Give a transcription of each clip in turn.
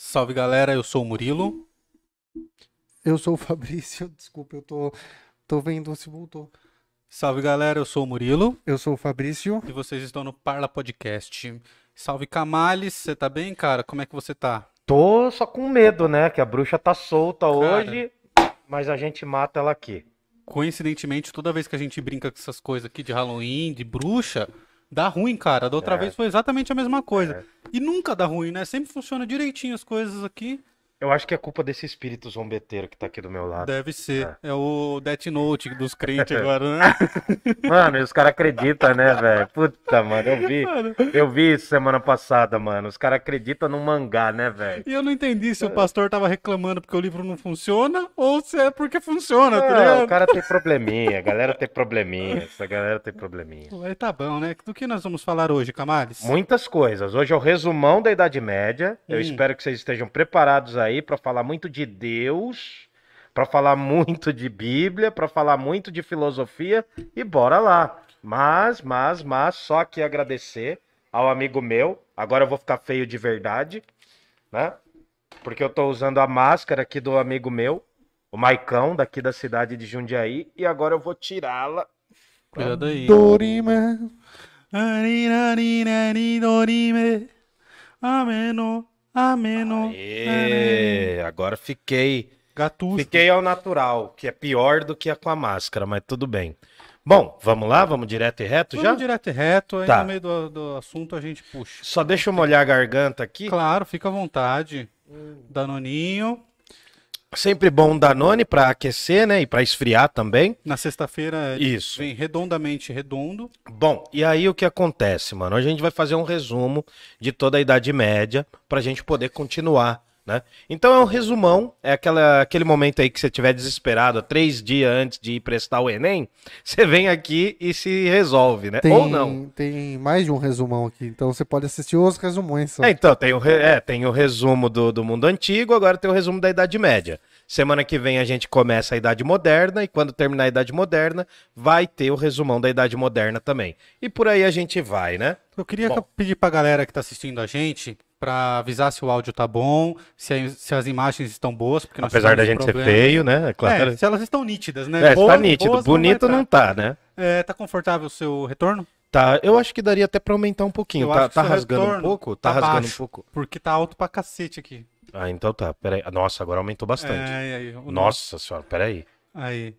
Salve galera, eu sou o Murilo. Eu sou o Fabrício, desculpa, eu tô, tô vendo se voltou. Salve galera, eu sou o Murilo Eu sou o Fabrício. e vocês estão no Parla Podcast. Salve Camales, você tá bem, cara? Como é que você tá? Tô só com medo, né? Que a bruxa tá solta Cara. hoje, mas a gente mata ela aqui. Coincidentemente, toda vez que a gente brinca com essas coisas aqui de Halloween, de bruxa, dá ruim, cara. Da outra É. vez foi exatamente a mesma coisa. É. E nunca dá ruim, né? Sempre funciona direitinho as coisas aqui. Eu acho que é culpa desse espírito zombeteiro que tá aqui do meu lado. Deve ser. É o Death Note dos crentes agora, né? Mano, e os caras acreditam, né, velho? Puta, mano, eu vi. Mano, Eu vi isso semana passada, mano. Os caras acreditam num mangá, né, velho? E eu não entendi se o pastor tava reclamando porque o livro não funciona ou se é porque funciona, tá ligado? o cara tem probleminha, a galera tem probleminha, essa galera tem probleminha. Aí tá bom, né? Do que nós vamos falar hoje, Camales? Muitas coisas. Hoje é o resumão da Idade Média. Eu Hum. espero que vocês estejam preparados aí para falar muito de Deus, para falar muito de Bíblia, para falar muito de filosofia e bora lá. Mas, mas, mas, só que agradecer ao amigo meu. Agora eu vou ficar feio de verdade, né? Porque eu tô usando a máscara aqui do amigo meu, o Maicão, daqui da cidade de Jundiaí, e agora eu vou tirá-la. Cuidado aí. Dorime. Dorime. Ameno, ameno. Aê, agora fiquei Gatusto. Fiquei ao natural, que é pior do que a com a máscara, mas tudo bem. Bom, vamos lá? Vamos direto e reto já? Vamos direto e reto, aí Tá. no meio do, do assunto a gente puxa. Só deixa eu molhar a garganta aqui. Claro, fica à vontade. Danoninho. Sempre bom um Danone para aquecer, né? E para esfriar também. Na sexta-feira Isso. vem redondamente redondo. Bom, e aí o que acontece, mano? Hoje a gente vai fazer um resumo de toda a Idade Média pra gente poder continuar, né? Então é um resumão, é aquela, aquele momento aí que você estiver desesperado, três dias antes de ir prestar o Enem, você vem aqui e se resolve, né? Tem, Ou não. tem mais de um resumão aqui, então você pode assistir os resumões. Só. É, então, tem o, re- é, tem o resumo do, do mundo antigo, agora tem o resumo da Idade Média. Semana que vem a gente começa a Idade Moderna, e quando terminar a Idade Moderna, vai ter o resumão da Idade Moderna também. E por aí a gente vai, né? Eu queria Bom. pedir pra galera que tá assistindo a gente pra avisar se o áudio tá bom, se, se as imagens estão boas, porque Apesar da gente ser problema. feio, né? É claro. É, se elas estão nítidas, né? É, tá Boas- nítido. boas Bonito não entrar. tá, né? É, tá confortável o seu retorno? Tá, eu acho que daria até pra aumentar um pouquinho. Eu tá tá rasgando um pouco? Tá, tá rasgando baixo. um pouco. Porque tá alto pra cacete aqui. Ah, então tá. Peraí. Nossa, agora aumentou bastante. É, aí, Nossa senhora, peraí. Aí,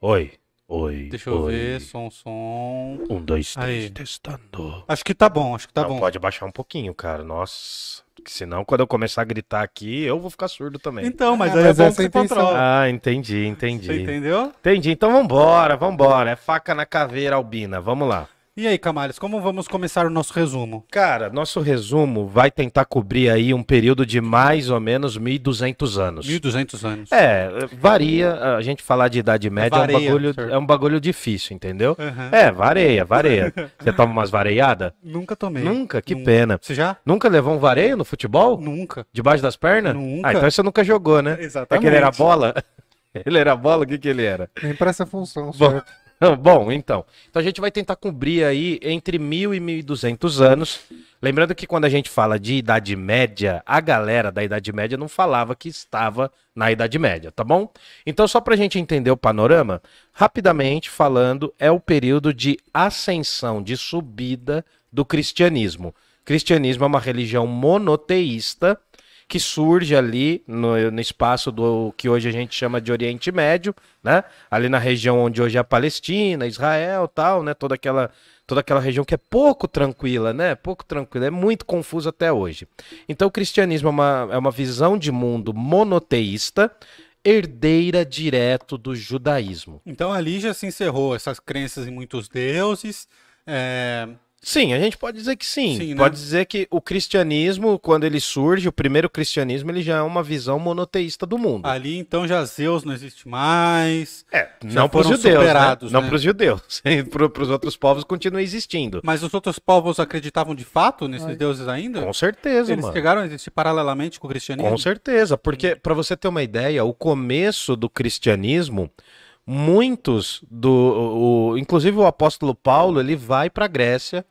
Oi. Oi. deixa eu oi. ver, som, som. Um, dois, três, Aí. testando. Acho que tá bom, acho que tá não, bom. pode baixar um pouquinho, cara. Nossa. Porque senão, quando eu começar a gritar aqui, eu vou ficar surdo também. Então, mas Ah, aí mas é bom que você controla. Ah, entendi, Você entendi. entendeu? Entendi. Então vambora, vambora. É faca na caveira albina. Vamos lá. E aí, Camales, como vamos começar o nosso resumo? Cara, nosso resumo vai tentar cobrir aí um período de mais ou menos 1.200 anos. 1200 anos. É, varia. A gente falar de Idade Média é um bagulho, senhor. é um bagulho difícil, entendeu? Aham. É, vareia, vareia. Você toma umas vareiadas? Nunca tomei. Nunca, que Nunca. pena. Você já? Nunca levou um vareio no futebol? Nunca. Debaixo das pernas? Nunca. Ah, então você nunca jogou, né? Exatamente. É que ele era bola? Ele era bola? O que que ele era? Nem pra essa função, certo? Bom, então. Então a gente vai tentar cobrir aí entre 1000 e 1200 anos. Lembrando que quando a gente fala de Idade Média, a galera da Idade Média não falava que estava na Idade Média, tá bom? Então, só pra gente entender o panorama, rapidamente falando, é o período de ascensão, de subida do cristianismo. Cristianismo é uma religião monoteísta que surge ali no, no espaço do que hoje a gente chama de Oriente Médio, né? Ali na região onde hoje é a Palestina, Israel, tal, né? Toda aquela toda aquela região que é pouco tranquila, né? Pouco tranquila, é muito confuso até hoje. Então o cristianismo é uma, é uma visão de mundo monoteísta, herdeira direto do judaísmo. Então ali já se encerrou essas crenças em muitos deuses. é, Sim, a gente pode dizer que sim. Sim, né? Pode dizer que o cristianismo, quando ele surge, o primeiro cristianismo, ele já é uma visão monoteísta do mundo. Ali então já Zeus não existe mais. É, não para os judeus, né? não né? para os judeus. para os outros povos continua existindo. Mas os outros povos acreditavam de fato nesses Ai. deuses ainda? Com certeza, Eles mano. chegaram a existir paralelamente com o cristianismo? Com certeza, porque para você ter uma ideia, o começo do cristianismo, muitos do, o- o- inclusive o apóstolo Paulo, ele vai para a Grécia,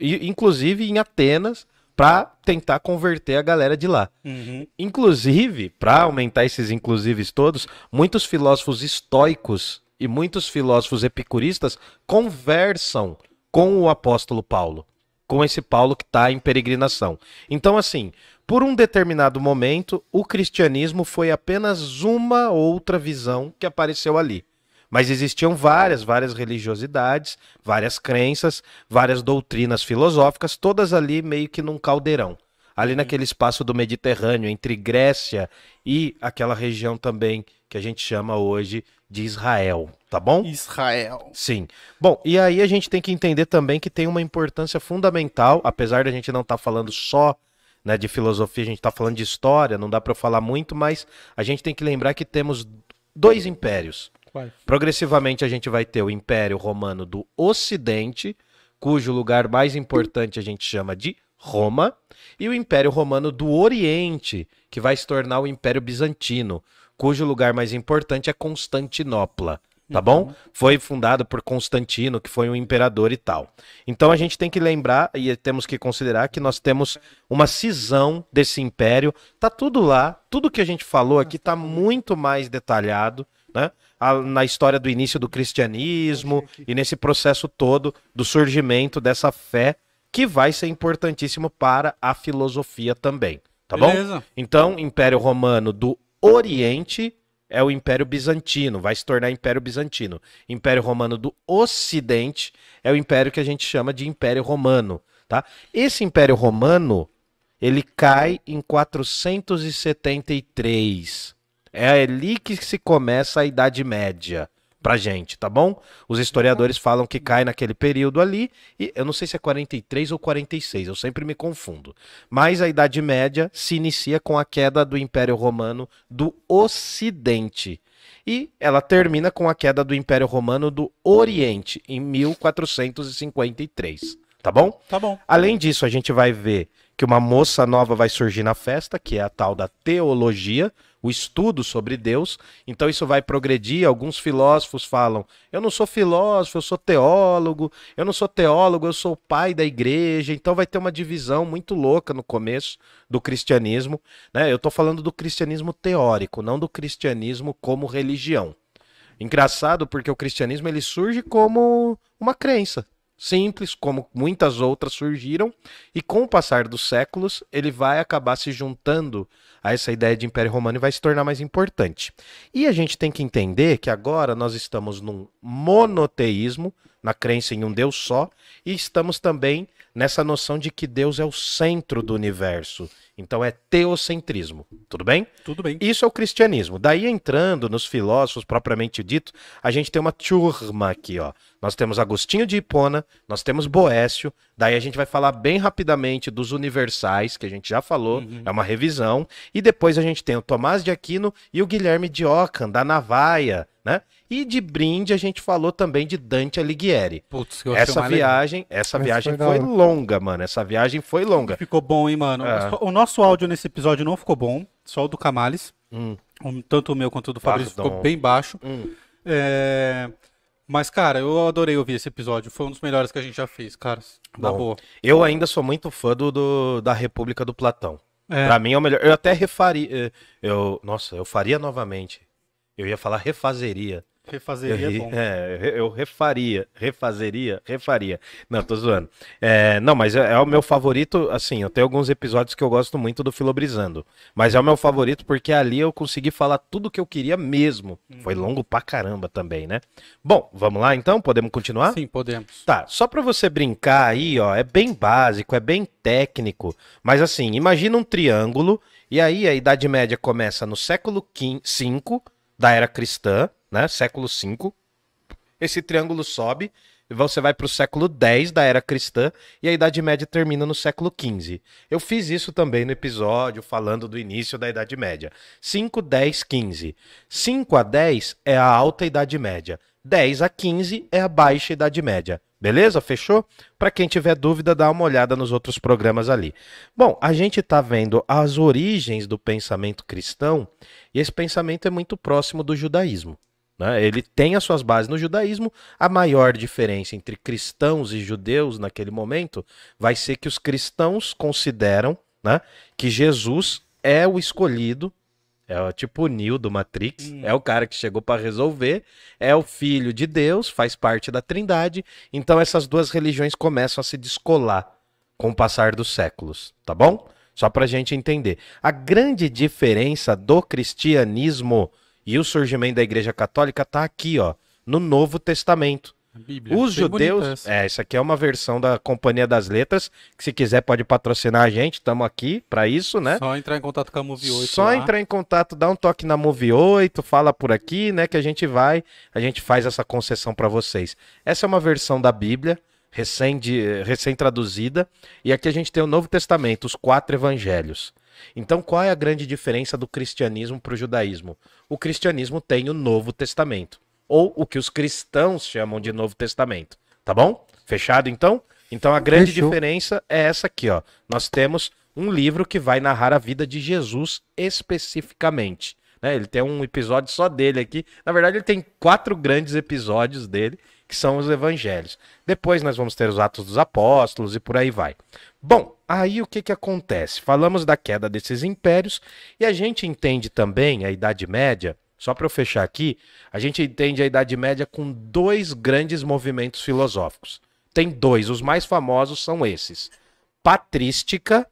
inclusive em Atenas, para tentar converter a galera de lá. Uhum. Inclusive, para aumentar esses inclusives todos, muitos filósofos estoicos e muitos filósofos epicuristas conversam com o apóstolo Paulo, com esse Paulo que está em peregrinação. Então, assim, por um determinado momento, o cristianismo foi apenas uma outra visão que apareceu ali. Mas existiam várias, várias religiosidades, várias crenças, várias doutrinas filosóficas, todas ali meio que num caldeirão. Ali naquele espaço do Mediterrâneo, entre Grécia e aquela região também que a gente chama hoje de Israel, tá bom? Israel. Sim. Bom, e aí a gente tem que entender também que tem uma importância fundamental, apesar da gente não estar falando só né, de filosofia, a gente está falando de história, não dá para falar muito, mas a gente tem que lembrar que temos dois impérios. Quais? Progressivamente a gente vai ter o Império Romano do Ocidente, cujo lugar mais importante a gente chama de Roma, e o Império Romano do Oriente, que vai se tornar o Império Bizantino, cujo lugar mais importante é Constantinopla. Tá bom? Foi fundado por Constantino, que foi um imperador e tal. Então a gente tem que lembrar e temos que considerar que nós temos uma cisão desse império. Tá tudo lá, tudo que a gente falou aqui tá muito mais detalhado, né? Na história do início do cristianismo e nesse processo todo do surgimento dessa fé que vai ser importantíssimo para a filosofia também, tá bom? Beleza. Então, Império Romano do Oriente é o Império Bizantino, vai se tornar Império Bizantino. Império Romano do Ocidente é o império que a gente chama de Império Romano, tá? Esse Império Romano, ele cai em 473. É ali que se começa a Idade Média pra gente, tá bom? Os historiadores falam que cai naquele período ali, e eu não sei se é 43 ou 46, eu sempre me confundo. Mas a Idade Média se inicia com a queda do Império Romano do Ocidente. E ela termina com a queda do Império Romano do Oriente, em 1453. Tá bom? Tá bom. Além disso, a gente vai ver que uma moça nova vai surgir na festa, que é a tal da teologia, o estudo sobre Deus. Então isso vai progredir. Alguns filósofos falam: eu não sou filósofo, eu sou teólogo. Eu não sou teólogo, eu sou o pai da igreja. Então vai ter uma divisão muito louca no começo do cristianismo. Né? Eu estou falando do cristianismo teórico, não do cristianismo como religião. Engraçado porque o cristianismo ele surge como uma crença simples, como muitas outras surgiram, e com o passar dos séculos, ele vai acabar se juntando a essa ideia de Império Romano e vai se tornar mais importante. E a gente tem que entender que agora nós estamos num monoteísmo, na crença em um Deus só, e estamos também nessa noção de que Deus é o centro do universo. Então é teocentrismo. Tudo bem? Tudo bem. Isso é o cristianismo. Daí entrando nos filósofos propriamente dito, a gente tem uma turma aqui, ó. Nós temos Agostinho de Hipona, nós temos Boécio, daí a gente vai falar bem rapidamente dos universais, que a gente já falou, é uma revisão, e depois a gente tem o Tomás de Aquino e o Guilherme de Ockham, da Navaia, né? E de brinde a gente falou também de Dante Alighieri. Putz, que eu Essa mais legal. viagem, essa Essa viagem foi foi longa, mano. Essa viagem foi longa. Ficou bom, hein, mano? É. O nosso áudio nesse episódio não ficou bom, só o do Camales. Hum. Tanto o meu quanto o do Fabrício Pardon. ficou bem baixo. Hum. É, Mas, cara, eu adorei ouvir esse episódio. Foi um dos melhores que a gente já fez, cara. Na Bom. boa. Eu ainda sou muito fã do, do- da República do Platão. É. Pra mim é o melhor. Eu até refaria. eh, Eu, nossa, eu faria novamente. Eu ia falar refazeria. Refazeria eu, é bom. é, eu- refaria, refazeria, refaria. Não, tô zoando. É, não, mas é, é o meu favorito, assim, eu tenho alguns episódios que eu gosto muito do Filobrizando. Mas é o meu favorito porque ali eu consegui falar tudo que eu queria mesmo. Foi Uhum. longo pra caramba também, né? Bom, vamos lá então? Podemos continuar? Sim, podemos. Tá, só pra você brincar aí, ó, é bem básico, é bem técnico, mas assim, imagina um triângulo e aí a Idade Média começa no século V da era cristã, né? Século V. Esse triângulo sobe você vai para o século X da era cristã e a Idade Média termina no século XV. Eu fiz isso também no episódio falando do início da Idade Média. 5, 10, 15. 5 a 10 é a alta Idade Média. 10 a 15 é a baixa Idade Média. Beleza? Fechou? Para quem tiver dúvida, dá uma olhada nos outros programas ali. Bom, a gente está vendo as origens do pensamento cristão e esse pensamento é muito próximo do judaísmo. Né? Ele tem as suas bases no judaísmo. A maior diferença entre cristãos e judeus naquele momento vai ser que os cristãos consideram né, que Jesus é o escolhido, é o tipo o Neo do Matrix, Hum. é o cara que chegou para resolver, é o filho de Deus, faz parte da Trindade. Então essas duas religiões começam a se descolar com o passar dos séculos, tá bom? Só pra gente entender. A grande diferença do cristianismo e o surgimento da Igreja Católica tá aqui, ó, no Novo Testamento. Bíblia. Os Bem judeus. essa. É, isso aqui é uma versão da Companhia das Letras, que se quiser pode patrocinar a gente, estamos aqui pra isso, né? Só entrar em contato com a Move 8 Só lá. entrar em contato, dá um toque na Move 8, fala por aqui, né, que a gente vai, a gente faz essa concessão pra vocês. Essa é uma versão da Bíblia, recém, de- recém traduzida, e aqui a gente tem o Novo Testamento, os quatro evangelhos. Então, qual é a grande diferença do cristianismo para o judaísmo? O cristianismo tem o Novo Testamento, ou o que os cristãos chamam de Novo Testamento. Tá bom? Fechado então? Então a grande Fechou. diferença é essa aqui, ó. Nós temos um livro que vai narrar a vida de Jesus especificamente. Né? Ele tem um episódio só dele aqui. Na verdade, ele tem quatro grandes episódios dele, que são os evangelhos. Depois nós vamos ter os Atos dos Apóstolos e por aí vai. Bom, aí o que, que acontece? Falamos da queda desses impérios e a gente entende também a Idade Média. Só para eu fechar aqui, a gente entende a Idade Média com dois grandes movimentos filosóficos. Tem dois, os mais famosos são esses: patrística,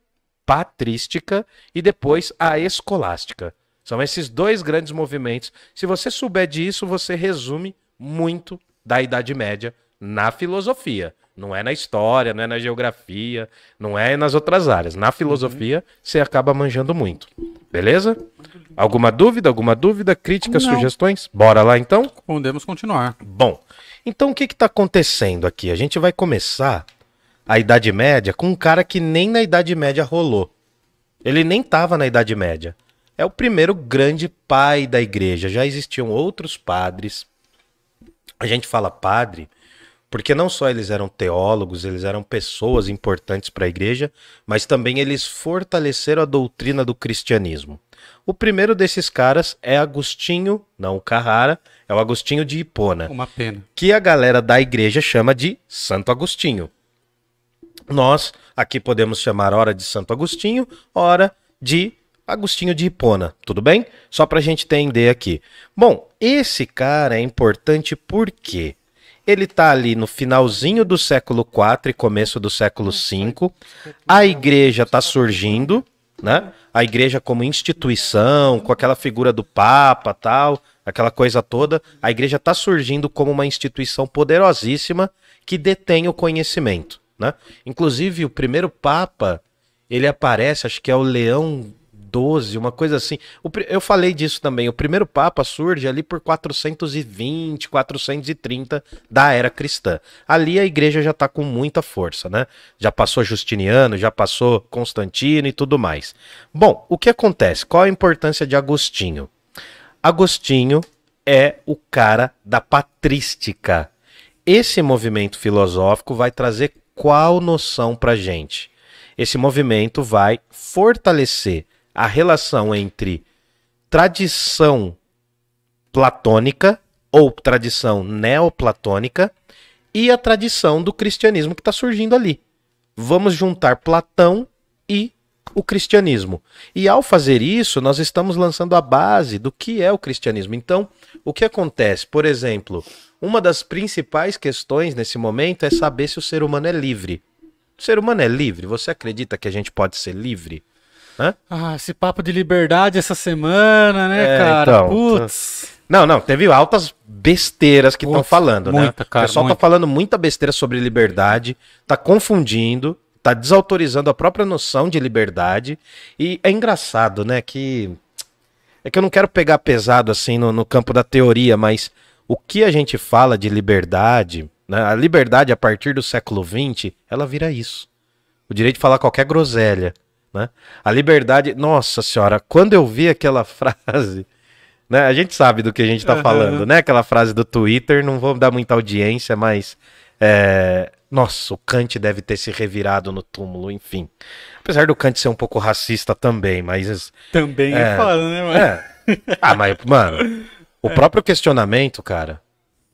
patrística e depois a escolástica. São esses dois grandes movimentos. Se você souber disso, você resume muito da Idade Média na filosofia. Não é na história, não é na geografia, não é nas outras áreas. Na filosofia, você acaba manjando muito. Beleza? Alguma dúvida? Alguma dúvida? Críticas, Não. sugestões? Bora lá então? Podemos continuar. Bom, então o que está acontecendo aqui? A gente vai começar a Idade Média com um cara que nem na Idade Média rolou. Ele nem estava na Idade Média. É o primeiro grande pai da igreja. Já existiam outros padres. A gente fala padre porque não só eles eram teólogos, eles eram pessoas importantes para a igreja, mas também eles fortaleceram a doutrina do cristianismo. O primeiro desses caras é Agostinho, não o Carrara, é o Agostinho de Hipona Uma pena. que a galera da igreja chama de Santo Agostinho. Nós aqui podemos chamar ora de Santo Agostinho, ora de Agostinho de Hipona, tudo bem? Só para a gente entender aqui. Bom, esse cara é importante porque ele tá ali no finalzinho do século IV e começo do século V. A igreja está surgindo, né? A igreja como instituição, com aquela figura do Papa, tal, aquela coisa toda. A igreja está surgindo como uma instituição poderosíssima que detém o conhecimento, né? Inclusive o primeiro Papa, ele aparece, acho que é o Leão 12, uma coisa assim. Eu falei disso também. O primeiro Papa surge ali por 420, 430 da era cristã. Ali a igreja já está com muita força, né? Já passou Justiniano, já passou Constantino e tudo mais. Bom, o que acontece? Qual a importância de Agostinho? Agostinho é o cara da patrística. Esse movimento filosófico vai trazer qual noção para gente? Esse movimento vai fortalecer a relação entre tradição platônica ou tradição neoplatônica e a tradição do cristianismo que está surgindo ali. Vamos juntar Platão e o cristianismo. E ao fazer isso, nós estamos lançando a base do que é o cristianismo. Então, o que acontece? Por exemplo, uma das principais questões nesse momento é saber se o ser humano é livre. O ser humano é livre? Você acredita que a gente pode ser livre? Ah, esse papo de liberdade essa semana, né, É, cara? então, Putz. Não, não, teve altas besteiras que estão falando, né? muita, cara, o pessoal muita. tá falando muita besteira sobre liberdade, tá confundindo, tá desautorizando a própria noção de liberdade. E é engraçado, né, que. É que eu não quero pegar pesado assim no, no campo da teoria, mas o que a gente fala de liberdade, né? A liberdade a partir do século XX, ela vira isso. O direito de falar qualquer groselha. Né? A liberdade. Nossa senhora, quando eu vi aquela frase. Né? A gente sabe do que a gente tá Aham. falando, né? Aquela frase do Twitter, não vou dar muita audiência, mas. é, Nossa, o Kant deve ter se revirado no túmulo, enfim. Apesar do Kant ser um pouco racista também, mas. Também é, É. foda, né, mano? É. Ah, mas, mano. O próprio questionamento, cara,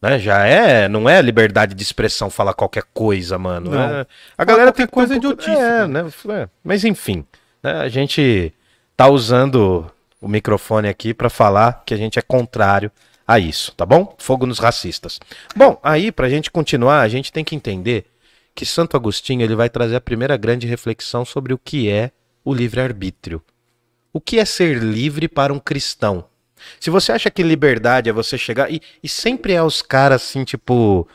né, já é, não é liberdade de expressão falar qualquer coisa, mano. É, a galera tem ter um coisa pouco- idiotice, É, né, é, mas enfim, né, a gente tá usando o microfone aqui pra falar que a gente é contrário a isso, tá bom? Fogo nos racistas. Bom, aí pra gente continuar, a gente tem que entender que Santo Agostinho ele vai trazer a primeira grande reflexão sobre o que é o livre-arbítrio. O que é ser livre para um cristão? Se você acha que liberdade é você chegar. E, e sempre é os caras assim, tipo.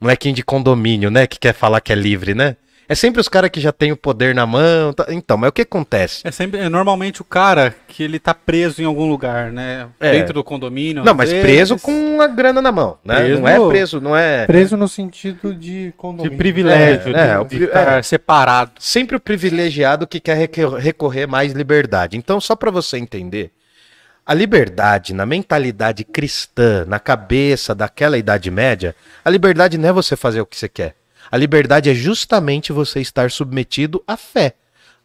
Molequinho de condomínio, né? Que quer falar que é livre, né? É sempre os caras que já têm o poder na mão. tá- Então, mas o que acontece? É sempre, é normalmente o cara que ele tá preso em algum lugar, né? É. Dentro do condomínio. Não, mas vezes, preso com a grana na mão, né? Preso não é no- preso, não é. Preso no sentido de de condomínio. privilégio, É, é, de, o de é. separado. sempre o privilegiado que quer recorrer mais liberdade. Então, só para você entender, a liberdade na mentalidade cristã, na cabeça daquela Idade Média, a liberdade não é você fazer o que você quer. A liberdade é justamente você estar submetido à fé.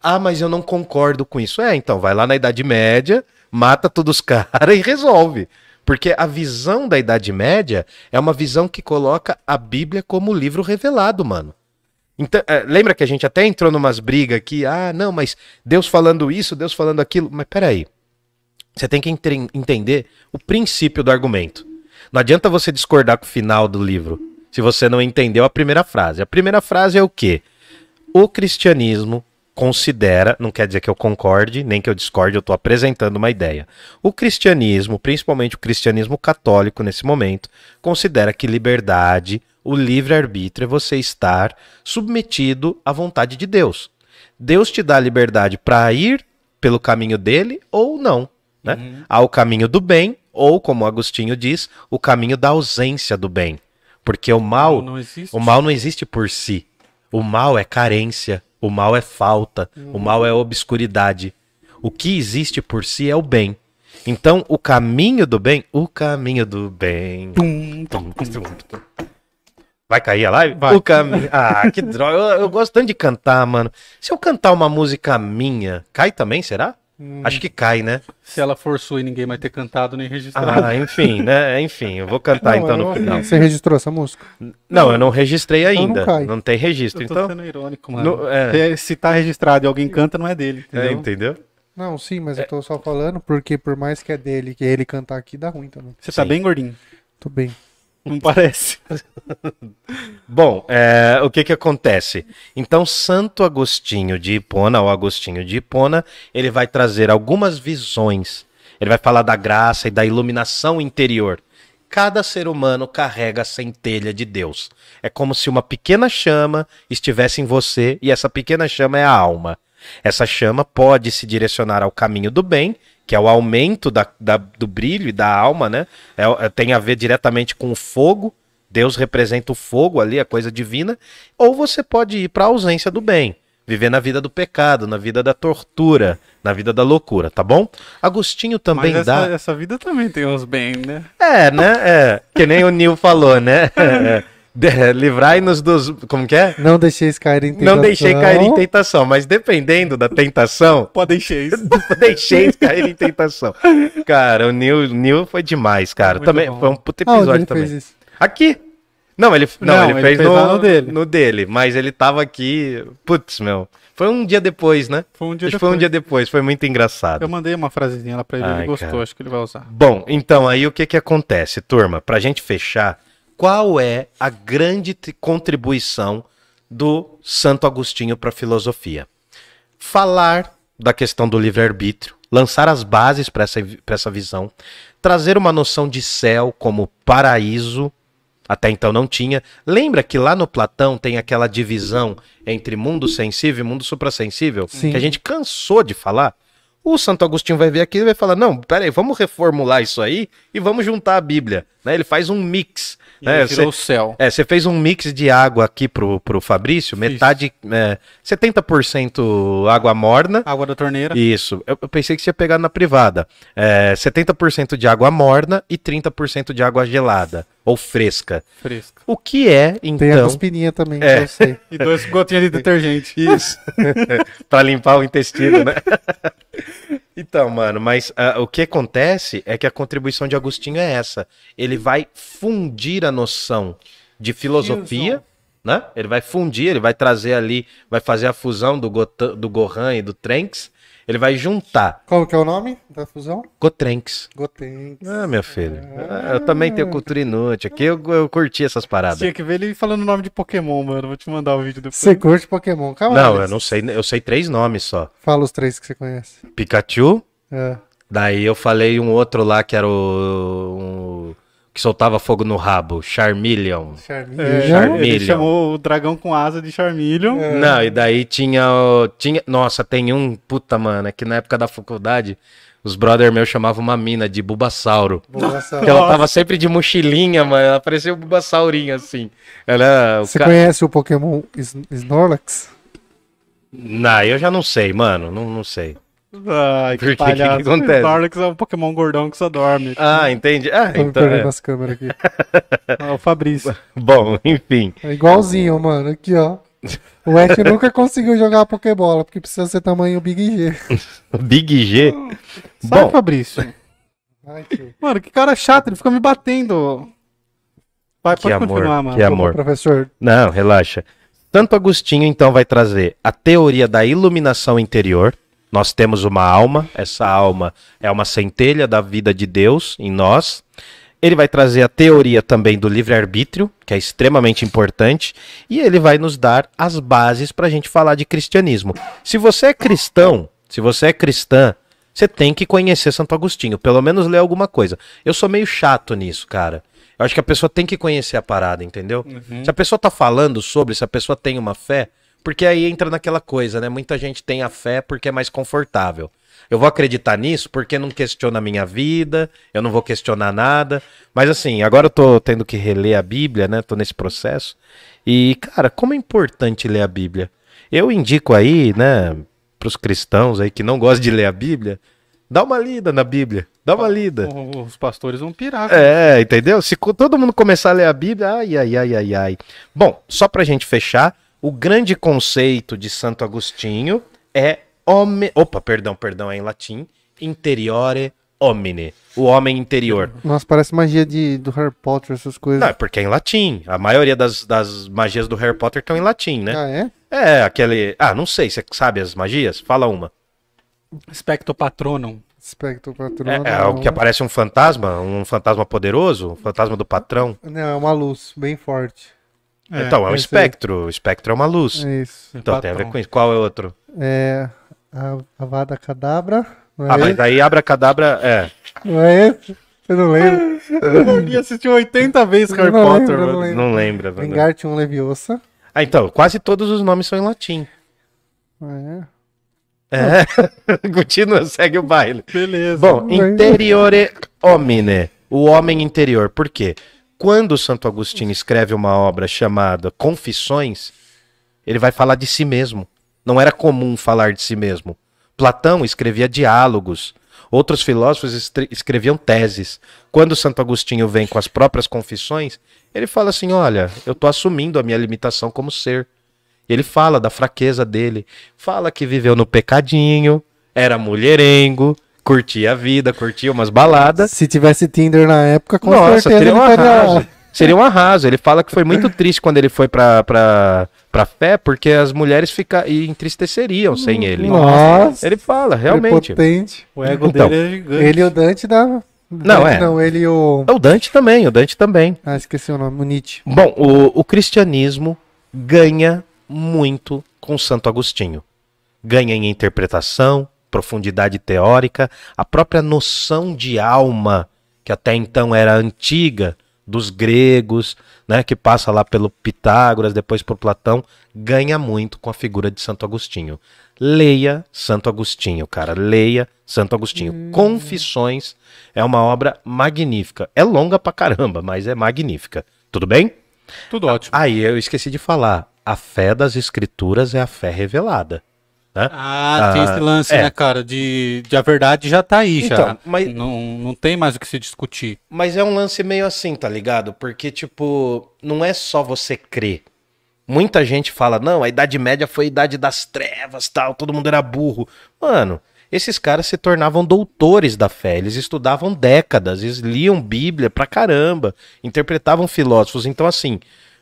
Ah, mas eu não concordo com isso. É, então vai lá na Idade Média, mata todos os caras e resolve. Porque a visão da Idade Média é uma visão que coloca a Bíblia como livro revelado, mano. Então, é, lembra que a gente até entrou numas brigas aqui? Ah, não, mas Deus falando isso, Deus falando aquilo. Mas peraí. Você tem que entender o princípio do argumento. Não adianta você discordar com o final do livro se você não entendeu a primeira frase. A primeira frase é o quê? O cristianismo considera, não quer dizer que eu concorde, nem que eu discorde, eu estou apresentando uma ideia. O cristianismo, principalmente o cristianismo católico nesse momento, considera que liberdade, o livre-arbítrio é você estar submetido à vontade de Deus. Deus te dá liberdade para ir pelo caminho dele ou não. Né? Há o caminho do bem, ou, como Agostinho diz, o caminho da ausência do bem. Porque o mal, Não existe. o mal não existe por si. O mal é carência, o mal é falta, o mal é obscuridade. O que existe por si é o bem. Então, o caminho do bem, o caminho do bem. Tum, tum, tum. Vai cair a live? Vai. O caminho. Ah, que droga. Eu, eu gosto tanto de cantar, mano. Se eu cantar uma música minha, cai também, será? Acho que cai, né? Se ela for sua e ninguém vai ter cantado nem registrado. Ah, enfim, né? Enfim, eu vou cantar Não, então no final. Você registrou essa música? Não, eu não registrei Então não ainda. cai. Não tem registro. Eu tô Então. sendo irônico, mano. No- é. Se- Se tá registrado e alguém canta, não é dele. É, Entendeu? entendeu? Não, sim, mas eu tô só falando porque por mais que é dele, que ele cantar aqui, dá ruim também. Você tá Sim. bem gordinho. Tô bem. Não parece. Bom, é, o que que acontece? Então, Santo Agostinho de Hipona, ou Agostinho de Hipona, ele vai trazer algumas visões. Ele vai falar da graça e da iluminação interior. Cada ser humano carrega a centelha de Deus. É como se uma pequena chama estivesse em você e essa pequena chama é a alma. Essa chama pode se direcionar ao caminho do bem, que é o aumento da, da- do brilho e da alma, né? É- é- tem a ver diretamente com o fogo. Deus representa o fogo ali, a coisa divina. Ou você pode ir para a ausência do bem, viver na vida do pecado, na vida da tortura, na vida da loucura, tá bom? Agostinho também Mas dá. essa, essa vida também tem uns bem, né? É, né? É. Que nem o Nil falou, né? É. De- Livrai-nos dos. Como que é? Não deixeis cair em tentação. Não deixei cair em tentação, mas dependendo da tentação, Pode encher isso. deixei cair em tentação. Cara, o Nil, o Nil foi demais, cara. Muito Também bom. foi um puto Ah, episódio ele também. fez isso? Aqui. Não, ele não, Não, ele, ele fez, fez no, no dele. no dele, mas ele tava aqui, putz, meu. Foi um dia depois, né? Foi um dia Acho depois. foi um dia depois, foi muito engraçado. Eu mandei uma frasezinha lá pra ele, Ai, ele gostou, cara. acho que ele vai usar. Bom, então aí o que que acontece, turma? Pra gente fechar, qual é a grande contribuição do Santo Agostinho para a filosofia? Falar da questão do livre-arbítrio, lançar as bases para essa, pra essa visão, trazer uma noção de céu como paraíso, até então não tinha. Lembra que lá no Platão tem aquela divisão entre mundo sensível e mundo suprassensível? Sim. Que a gente cansou de falar? O Santo Agostinho vai ver aquilo e vai falar: não, peraí, vamos reformular isso aí e vamos juntar a Bíblia. Né? Ele faz um mix. Né? ele Você- o céu. é, você fez um mix de água aqui pro, pro Fabrício, metade, é, 70% água morna. Água da torneira. Isso, eu, eu pensei que você ia pegar na privada. É, 70% de água morna e 30% de água gelada ou fresca. Fresca. O que é, Tem a então. cuspininha também, É. que eu sei. E dois gotinhas de detergente. Isso. pra limpar o intestino, né? Então, mano, mas ah, o que acontece é que a contribuição de Agostinho é essa. Ele vai fundir a noção de filosofia, né? Ele vai fundir, ele vai trazer ali, vai fazer a fusão do, Gotan, do Gohan e do Trenks. Ele vai juntar Qual que é o nome da fusão? Gotrenks. Gotenks. Ah, meu filho. Ah, Eu também tenho cultura inútil. Aqui eu, eu curti essas paradas. Tinha que ver ele falando o nome de Pokémon, mano. Vou te mandar o vídeo depois. Você curte Pokémon? Calma Não, eu não sei, eu sei três nomes só. Fala os três que você conhece. Pikachu, É. daí eu falei um outro lá que era o um- que soltava fogo no rabo, Charmeleon. Charminho. É, Charmeleon. ele chamou o dragão com asa de Charmeleon. É. Não, e daí tinha, o- tinha, nossa, tem um, puta, mano, é que na época da faculdade, os brother meus chamavam uma mina de Bulbasauro. Nossa. Porque ela tava sempre de mochilinha, mano, ela parecia um Bulbasaurinho, assim. Ela, Você ca- conhece o Pokémon Sn- Snorlax? Não, eu já não sei, mano, não, não sei. Ai, Por que quê? Que que palhaço. acontece? Snorlax é um Pokémon gordão que só dorme. Ah, entendi. Ah, Tô me então, perdendo é. nas câmeras aqui. É o Fabrício. Bom, enfim. É igualzinho, mano. Aqui, ó. O Ash nunca conseguiu jogar Pokébola, porque precisa ser tamanho Big G. Big G. Sai, Bom, Fabrício. Ai, que... Mano, que cara chato, ele fica me batendo. Vai, Que pode amor, continuar, mano. que amor. Professor, Não, relaxa. Santo Agostinho, então, vai trazer a teoria da iluminação interior. Nós temos uma alma, essa alma é uma centelha da vida de Deus em nós. Ele vai trazer a teoria também do livre-arbítrio, que é extremamente importante, e ele vai nos dar as bases para a gente falar de cristianismo. Se você é cristão, se você é cristã, você tem que conhecer Santo Agostinho, pelo menos ler alguma coisa. Eu sou meio chato nisso, cara. Eu acho que a pessoa tem que conhecer a parada, entendeu? Se a pessoa tá falando sobre, se a pessoa tem uma fé, porque aí entra naquela coisa, né? Muita gente tem a fé porque é mais confortável. Eu vou acreditar nisso porque não questiona a minha vida, eu não vou questionar nada. Mas assim, agora eu tô tendo que reler a Bíblia, né? Tô nesse processo. E, cara, como é importante ler a Bíblia. Eu indico aí, né, pros cristãos aí que não gostam de ler a Bíblia, dá uma lida na Bíblia. Dá uma lida. Os pastores vão pirar. É, entendeu? Se todo mundo começar a ler a Bíblia, ai, ai, ai, ai, ai. Bom, só pra gente fechar, o grande conceito de Santo Agostinho é home... Opa, perdão, perdão, é em latim. Interiore homine. O homem interior. nossa, parece magia de, do Harry Potter, essas coisas. Não, é porque é em latim. A maioria das, das magias do Harry Potter estão em latim, né? Ah, é? É, aquele... Ah, não sei, você sabe as magias? Fala uma. Specto Patronum. Espectro É, patrono. é o que aparece um fantasma, um fantasma poderoso, um fantasma do patrão. Não, é uma luz bem forte. Então, é um espectro. O espectro é uma luz. É isso. Então tem a ver com isso. Qual é o outro? É. A Avada Cadabra. Não é Ah, mas daí Abracadabra é. Não é esse? Eu não lembro. Ele assistiu 80 vezes Harry Eu não Potter, lembro, eu não lembro. Não lembra. Vingartium Leviosa. Ah, então, quase todos os nomes são em latim. Ah, é. É. Continua, segue o baile. Beleza. Bom, interiore homine. O homem interior. Por quê? Quando Santo Agostinho escreve uma obra chamada Confissões, ele vai falar de si mesmo. Não era comum falar de si mesmo. Platão escrevia diálogos. Outros filósofos escreviam teses. Quando Santo Agostinho vem com as próprias confissões, ele fala assim: olha, eu estou assumindo a minha limitação como ser. Ele fala da fraqueza dele, fala que viveu no pecadinho, era mulherengo, curtia a vida, curtia umas baladas. Se tivesse Tinder na época, com Nossa, certeza seria ele um arraso. Seria um arraso. Ele fala que foi muito triste quando ele foi pra, pra, pra fé, porque as mulheres fica, e entristeceriam sem ele. Nossa, Ele fala, realmente. prepotente. O ego Então, dele é gigante. Ele e o Dante da. Não, Dante é. Não, ele o. O Dante também, o Dante também. Ah, esqueci o nome, o Nietzsche. Bom, o, o cristianismo ganha muito com Santo Agostinho. Ganha em interpretação, profundidade teórica, a própria noção de alma, que até então era antiga, dos gregos, né, que passa lá pelo Pitágoras, depois por Platão, ganha muito com a figura de Santo Agostinho. Leia Santo Agostinho, cara, leia Santo Agostinho. Confissões é uma obra magnífica. É longa pra caramba, mas é magnífica. Tudo bem? Tudo ótimo. Aí eu esqueci de falar. A fé das escrituras é a fé revelada. Né? Ah, tem Ah, esse lance, é. né, cara? De, de a verdade já tá aí, Então, já. mas- Não, não tem mais o que se discutir. Mas é um lance meio assim, tá ligado? Porque, tipo, não é só você crer. Muita gente fala, não, a Idade Média foi a idade das trevas, tal, todo mundo era burro. Mano, esses caras se tornavam doutores da fé. Eles estudavam décadas, eles liam Bíblia pra caramba, interpretavam filósofos. Então, assim,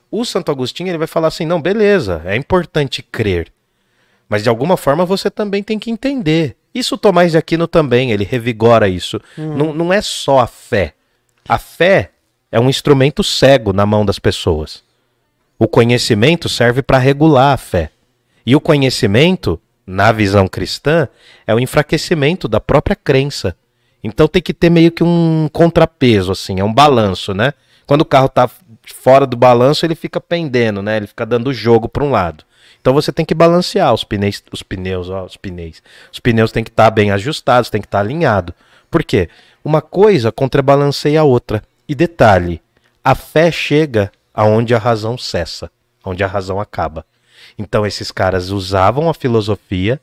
o Santo Agostinho ele vai falar assim: não, beleza, é importante crer. Mas de alguma forma você também tem que entender. Isso o Tomás de Aquino também, ele revigora isso. Não, não é só a fé. A fé é um instrumento cego na mão das pessoas. O conhecimento serve para regular a fé. E o conhecimento, na visão cristã, é o enfraquecimento da própria crença. Então tem que ter meio que um contrapeso, assim, é um balanço, né? Quando o carro tá fora do balanço, ele fica pendendo, né? Ele fica dando jogo para um lado. Então você tem que balancear os pneus, os pneus, ó, os pneus. Os pneus têm que estar bem ajustados, tem que estar alinhado. Por quê? Uma coisa contrabalanceia a outra. E detalhe, a fé chega aonde a razão cessa, onde a razão acaba. Então esses caras usavam a filosofia,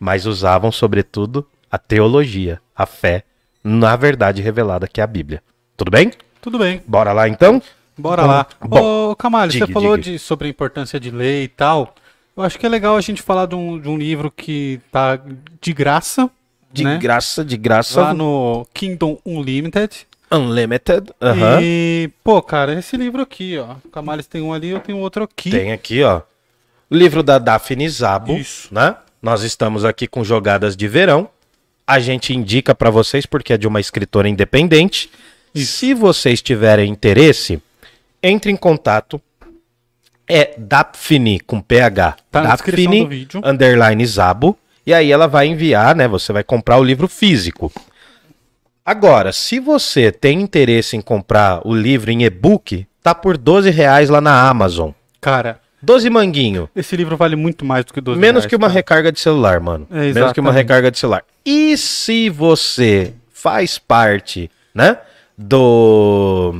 mas usavam sobretudo a teologia, a fé na verdade revelada que é a Bíblia. Tudo bem? Tudo bem. Bora lá então? Bora lá. Bom, Ô, Camalho, diga, você falou diga. de, sobre a importância de ler e tal. Eu acho que é legal a gente falar de um, de um livro que tá de graça, De né? graça, de graça. lá no Kingdom Unlimited. Unlimited. aham. E, pô, cara, esse livro aqui, ó. O Camales tem um ali, eu tenho outro aqui. Tem aqui, ó. Livro da Daphne Zabo, Isso. né? Nós estamos aqui com jogadas de verão. A gente indica pra vocês porque é de uma escritora independente. Se vocês tiverem interesse, entre em contato. É Daphne com PH. Tá vídeo. underline Zabo. E aí ela vai enviar, né? Você vai comprar o livro físico. Agora, se você tem interesse em comprar o livro em e-book, tá por 12 reais lá na Amazon. Cara, 12 manguinho. esse livro vale muito mais do que 12 Menos reais, que uma cara. recarga de celular, mano. É, Menos que uma recarga de celular. E se você faz parte, né, do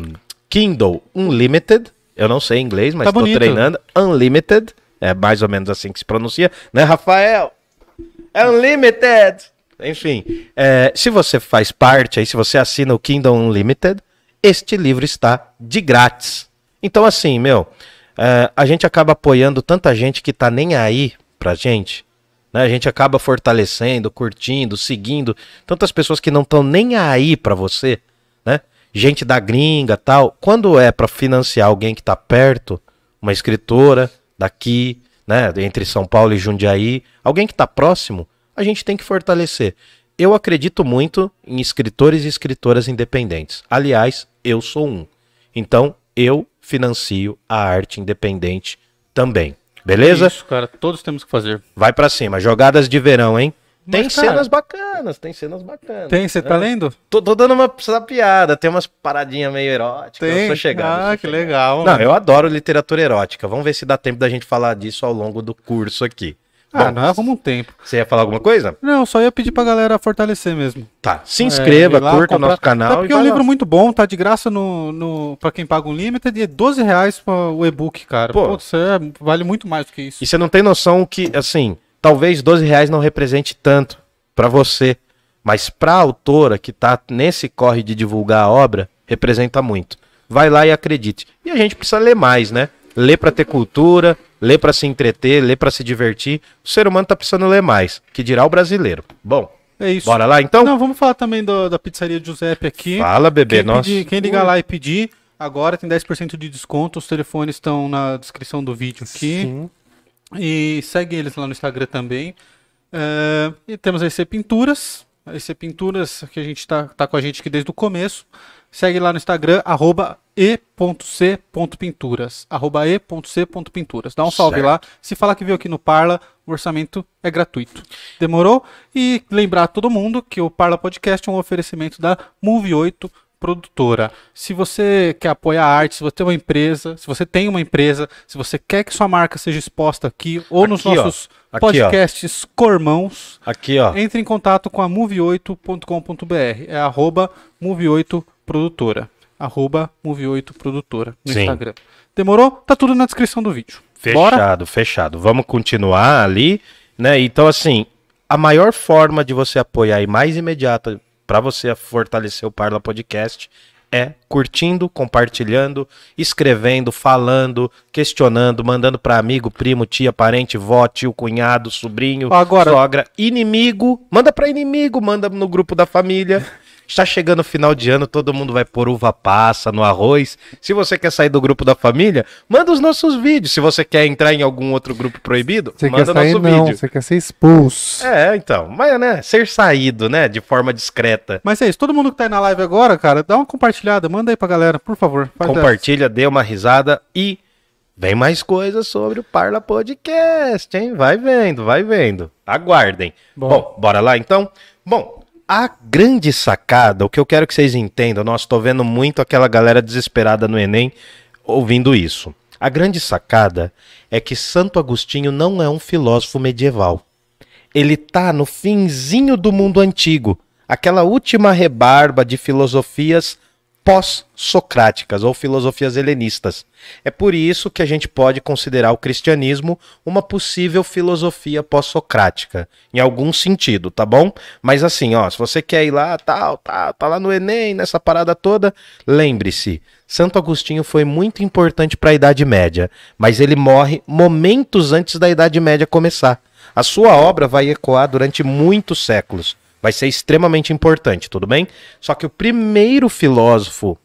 Kindle Unlimited, eu não sei inglês, mas Tá tô bonito. treinando. Unlimited, é mais ou menos assim que se pronuncia, né, Rafael? Unlimited! Enfim, é, se você faz parte, aí se você assina o Kindle Unlimited, este livro está de grátis. Então, assim, meu, é, a gente acaba apoiando tanta gente que tá nem aí pra gente. Né? A gente acaba fortalecendo, curtindo, seguindo tantas pessoas que não estão nem aí pra você? Gente da gringa, tal. Quando é pra financiar alguém que tá perto, uma escritora daqui, né, entre São Paulo e Jundiaí, alguém que tá próximo, a gente tem que fortalecer. Eu acredito muito em escritores e escritoras independentes. Aliás, eu sou um. Então, eu financio a arte independente também. Beleza? Isso, cara, todos temos que fazer. Vai pra cima. Jogadas de verão, hein? Tem Mas, cara- cenas bacanas, tem cenas bacanas. Tem, você tá É. lendo? Tô, tô dando uma piada, tem umas paradinhas meio eróticas. Eu tô chegando. eu Ah, tô que chegando. legal. Não, eu adoro literatura erótica. Vamos ver se dá tempo da gente falar disso ao longo do curso aqui. Ah, Bom, não arruma um tempo. Você ia falar alguma coisa? Não, só ia pedir pra galera fortalecer mesmo. Tá. Se inscreva, É, lá, curta o nosso canal. Até porque é um vai livro lá. muito bom, tá de graça no, no, pra quem paga um limited e é 12 reais pra o e-book, cara. Pô. Pô, isso é- vale muito mais do que isso. E você não tem noção que, assim, talvez 12 reais não represente tanto pra você, mas pra autora que tá nesse corre de divulgar a obra, representa muito. Vai lá e acredite. E a gente precisa ler mais, né? Ler pra ter cultura, ler pra se entreter, ler pra se divertir. O ser humano tá precisando ler mais, que dirá o brasileiro. Bom, É isso. bora lá então? Não, vamos falar também do- da pizzaria Giuseppe aqui. Fala, bebê, Quem, nossa. pedir- quem ligar lá e pedir, agora tem 10% de desconto. Os telefones estão na descrição do vídeo aqui. Sim. E segue eles lá no Instagram também. É, e temos a EC Pinturas. A EC Pinturas, que a gente tá, tá com a gente aqui desde o começo. Segue lá no Instagram, arroba e.c.pinturas. Arroba e.c.pinturas. Dá um salve Certo. lá. Se falar que veio aqui no Parla, o orçamento é gratuito. Demorou? E lembrar todo mundo que o Parla Podcast é um oferecimento da Move 8 produtora. Se você quer apoiar a arte, se você tem uma empresa, se você tem uma empresa, se você quer que sua marca seja exposta aqui ou nos Aqui, ó. nossos ó. podcasts cormãos, Aqui, ó. entre em contato com a move8.com.br. É arroba move8 produtora. Arroba move8 produtora no Sim. Instagram. Demorou? Tá tudo na descrição do vídeo. Bora? Fechado, fechado. Vamos continuar ali, né? Então, assim, a maior forma de você apoiar e mais imediata para você fortalecer o Parla Podcast É curtindo, compartilhando, escrevendo, falando, questionando, mandando para amigo, primo, tia, parente, vó, tio, cunhado, sobrinho, Agora- sogra, inimigo. Manda para inimigo, manda no grupo da família. Está chegando o final de ano, todo mundo vai pôr uva passa no arroz. Se você quer sair do grupo da família, manda os nossos vídeos. Se você quer entrar em algum outro grupo proibido, Você quer manda sair, nosso não. vídeo. Você quer ser expulso. É, então. Mas, né, ser saído, né, de forma discreta. Mas é isso, todo mundo que tá aí na live agora, cara, dá uma compartilhada, manda aí pra galera, por favor. Compartilha, dê uma risada e vem mais coisas sobre o Parla Podcast, hein? Vai vendo, vai vendo. Aguardem. Bom. Bom, bora lá então? Bom, a grande sacada, o que eu quero que vocês entendam, nossa, tô vendo muito aquela galera desesperada no Enem ouvindo isso. A grande sacada é que Santo Agostinho não é um filósofo medieval. Ele tá no finzinho do mundo antigo, aquela última rebarba de filosofias pós-socráticas ou filosofias helenistas. É por isso que a gente pode considerar o cristianismo uma possível filosofia pós-socrática, em algum sentido, tá bom? Mas assim, ó, se você quer ir lá, tal, tá, tá lá no Enem, nessa parada toda, lembre-se, Santo Agostinho foi muito importante para a Idade Média, mas ele morre momentos antes da Idade Média começar. A sua obra vai ecoar durante muitos séculos. Vai ser extremamente importante, tudo bem? Só que o primeiro filósofo.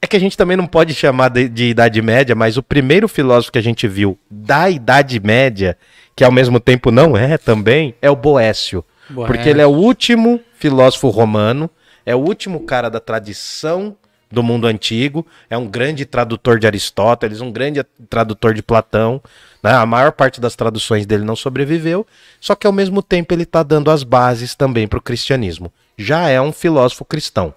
É que a gente também não pode chamar de, de Idade Média, mas o primeiro filósofo que a gente viu da Idade Média, que ao mesmo tempo não é também, é o Boécio. Boécio. Porque ele é o último filósofo romano, é o último cara da tradição do mundo antigo, é um grande tradutor de Aristóteles, um grande tradutor de Platão. Né? A maior parte das traduções dele não sobreviveu, só que ao mesmo tempo ele está dando as bases também para o cristianismo. Já é um filósofo cristão.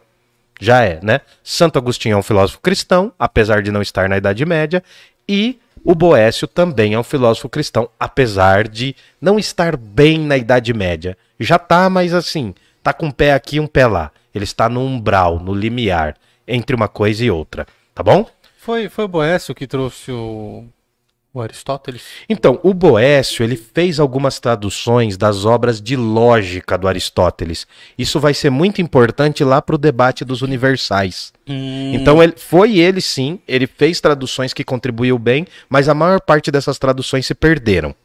Já é, né? Santo Agostinho é um filósofo cristão, apesar de não estar na Idade Média, e o Boécio também é um filósofo cristão, apesar de não estar bem na Idade Média. Já tá, mas assim, tá com um pé aqui e um pé lá. Ele está no umbral, no limiar, entre uma coisa e outra, tá bom? Foi, foi o Boécio que trouxe o, o Aristóteles. Então, o Boécio, ele fez algumas traduções das obras de lógica do Aristóteles. Isso vai ser muito importante lá para o debate dos universais. Então ele, foi ele sim, ele fez traduções que contribuiu bem, mas a maior parte dessas traduções se perderam.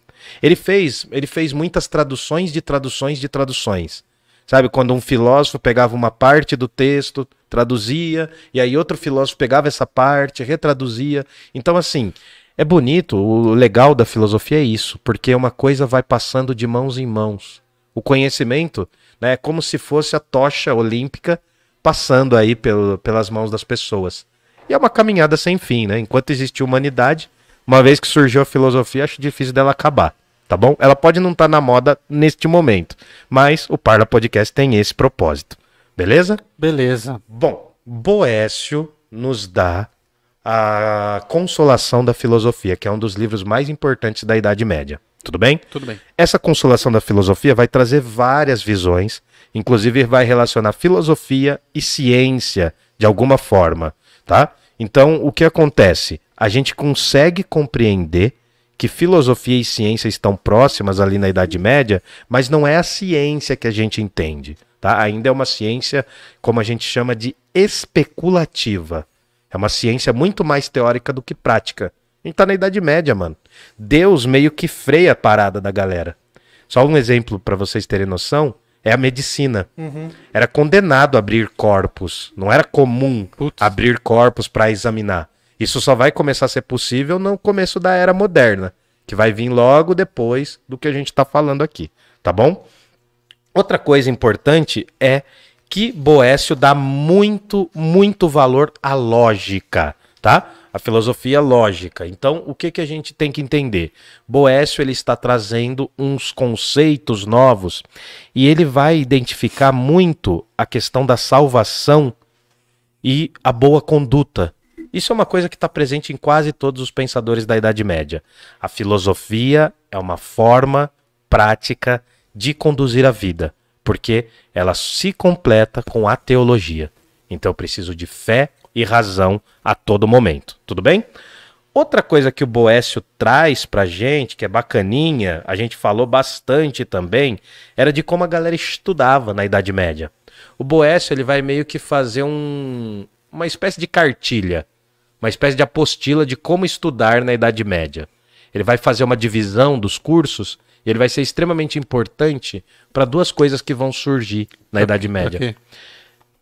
Ele fez, ele fez muitas traduções de traduções de traduções. Sabe, quando um filósofo pegava uma parte do texto, traduzia, e aí outro filósofo pegava essa parte, retraduzia. Então, assim, é bonito, o legal da filosofia é isso, porque uma coisa vai passando de mãos em mãos. O conhecimento né, é como se fosse a tocha olímpica passando aí pelo- pelas mãos das pessoas. E é uma caminhada sem fim, né? Enquanto existe humanidade, uma vez que surgiu a filosofia, acho difícil dela acabar, tá bom? Ela pode não estar na moda neste momento, mas o Parla Podcast tem esse propósito, beleza? Beleza. Bom, Boécio nos dá a Consolação da Filosofia, que é um dos livros mais importantes da Idade Média. Tudo bem? Tudo bem. Essa consolação da filosofia vai trazer várias visões, inclusive vai relacionar filosofia e ciência de alguma forma, tá? Então, o que acontece? A gente consegue compreender que filosofia e ciência estão próximas ali na Idade Média, mas não é a ciência que a gente entende, tá? Ainda é uma ciência, como a gente chama de especulativa. É uma ciência muito mais teórica do que prática. A gente tá na Idade Média, mano. Deus meio que freia a parada da galera. Só um exemplo para vocês terem noção é a medicina. Era condenado abrir corpos. Não era comum Putz. abrir corpos para examinar. Isso só vai começar a ser possível no começo da era moderna, que vai vir logo depois do que a gente está falando aqui, tá bom? Outra coisa importante é que Boécio dá muito, muito valor à lógica, tá? A filosofia lógica. Então, o que, que a gente tem que entender? Boécio ele está trazendo uns conceitos novos e ele vai identificar muito a questão da salvação e a boa conduta. Isso é uma coisa que está presente em quase todos os pensadores da Idade Média. A filosofia é uma forma prática de conduzir a vida, porque ela se completa com a teologia. Então eu preciso de fé e razão a todo momento. Tudo bem? Outra coisa que o Boécio traz pra gente, que é bacaninha, a gente falou bastante também, era de como a galera estudava na Idade Média. O Boécio ele vai meio que fazer um, uma espécie de cartilha, uma espécie de apostila de como estudar na Idade Média. Ele vai fazer uma divisão dos cursos e ele vai ser extremamente importante para duas coisas que vão surgir na Idade Média: Ok.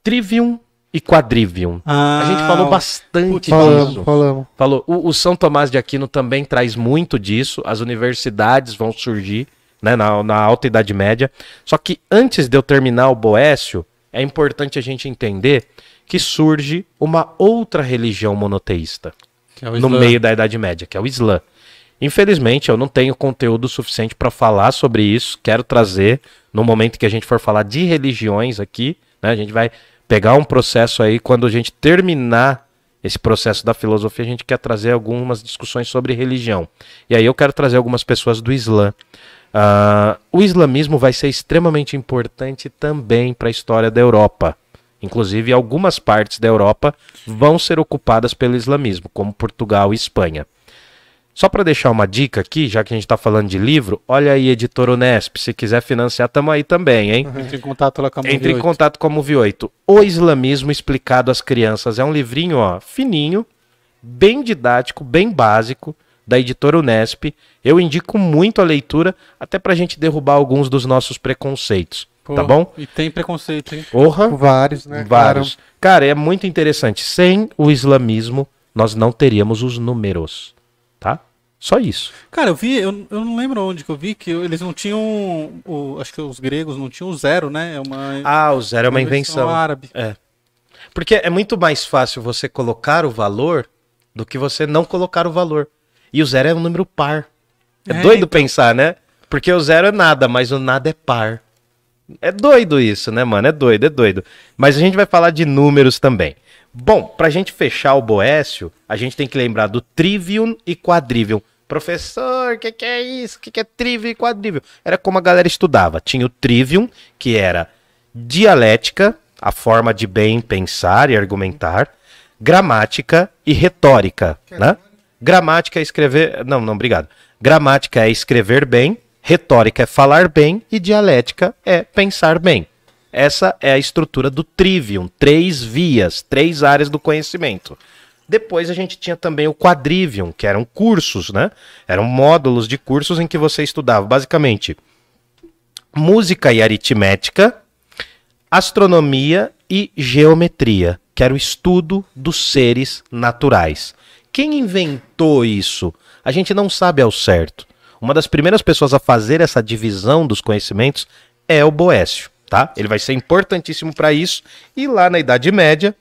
Trivium e Quadrivium. Ah, a gente falou bastante Falamos, disso. falamos. Falou. O, o São Tomás de Aquino também traz muito disso. As universidades vão surgir né, na, na Alta Idade Média. Só que antes de eu terminar o Boécio, é importante a gente entender que surge uma outra religião monoteísta é no meio da Idade Média, que é o Islã. Infelizmente, eu não tenho conteúdo suficiente para falar sobre isso. Quero trazer no momento que a gente for falar de religiões aqui. Né, a gente vai pegar um processo aí quando a gente terminar esse processo da filosofia, a gente quer trazer algumas discussões sobre religião. E aí eu quero trazer algumas pessoas do Islã. Ah, o islamismo vai ser extremamente importante também para a história da Europa. Inclusive, algumas partes da Europa vão ser ocupadas pelo islamismo, como Portugal e Espanha. Só para deixar uma dica aqui, já que a gente está falando de livro, olha aí, editor Unesp, se quiser financiar, tamo aí também, hein? Entre em contato lá com a Entre em contato com a Movie 8. O Islamismo Explicado às Crianças. É um livrinho, ó, fininho, bem didático, bem básico, da editora Unesp. Eu indico muito a leitura, até pra gente derrubar alguns dos nossos preconceitos. Pô, Tá bom? E tem preconceito, hein? Porra, Vários, né? vários. Cara, é muito interessante. Sem o islamismo, nós não teríamos os números? Só isso. Cara, eu vi, eu, eu não lembro onde que eu vi que eles não tinham, o, acho que os gregos não tinham o zero, né? É uma, Ah, o zero é uma invenção. árabe. É. Porque é muito mais fácil você colocar o valor do que você não colocar o valor. E o zero é um número par. É, É, doido pensar, né? Porque o zero é nada, mas o nada é par. É doido isso, né, mano? É doido, é doido. Mas a gente vai falar de números também. Bom, pra gente fechar o Boécio, a gente tem que lembrar do trivium e quadrivium. Professor, o que, que é isso? O que, que é trivium e quadrivium? Era como a galera estudava. Tinha o trivium, que era dialética, a forma de bem pensar e argumentar, gramática e retórica, né? Gramática é escrever, não, não, obrigado. Gramática é escrever bem, retórica é falar bem e dialética é pensar bem. Essa é a estrutura do trivium, três vias, três áreas do conhecimento. Depois a gente tinha também o quadrivium, que eram cursos, né? Eram módulos de cursos em que você estudava basicamente música e aritmética, astronomia e geometria, que era o estudo dos seres naturais. Quem inventou isso? A gente não sabe ao certo. Uma das primeiras pessoas a fazer essa divisão dos conhecimentos é o Boécio, tá? Ele vai ser importantíssimo para isso. E lá na Idade Média,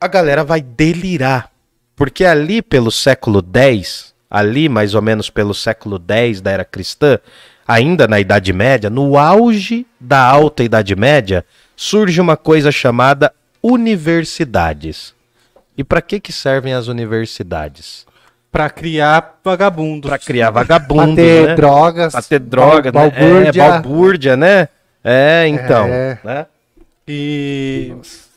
a galera vai delirar. Porque ali pelo século X, ali mais ou menos pelo século X da era cristã, ainda na Idade Média, no auge da Alta Idade Média, surge uma coisa chamada universidades. E para que que servem as universidades? Pra criar vagabundos. Para criar Pra vagabundos, ter né? drogas. Pra ter droga, bal- né? É, balbúrdia. balbúrdia, né? É, então, É. né? E.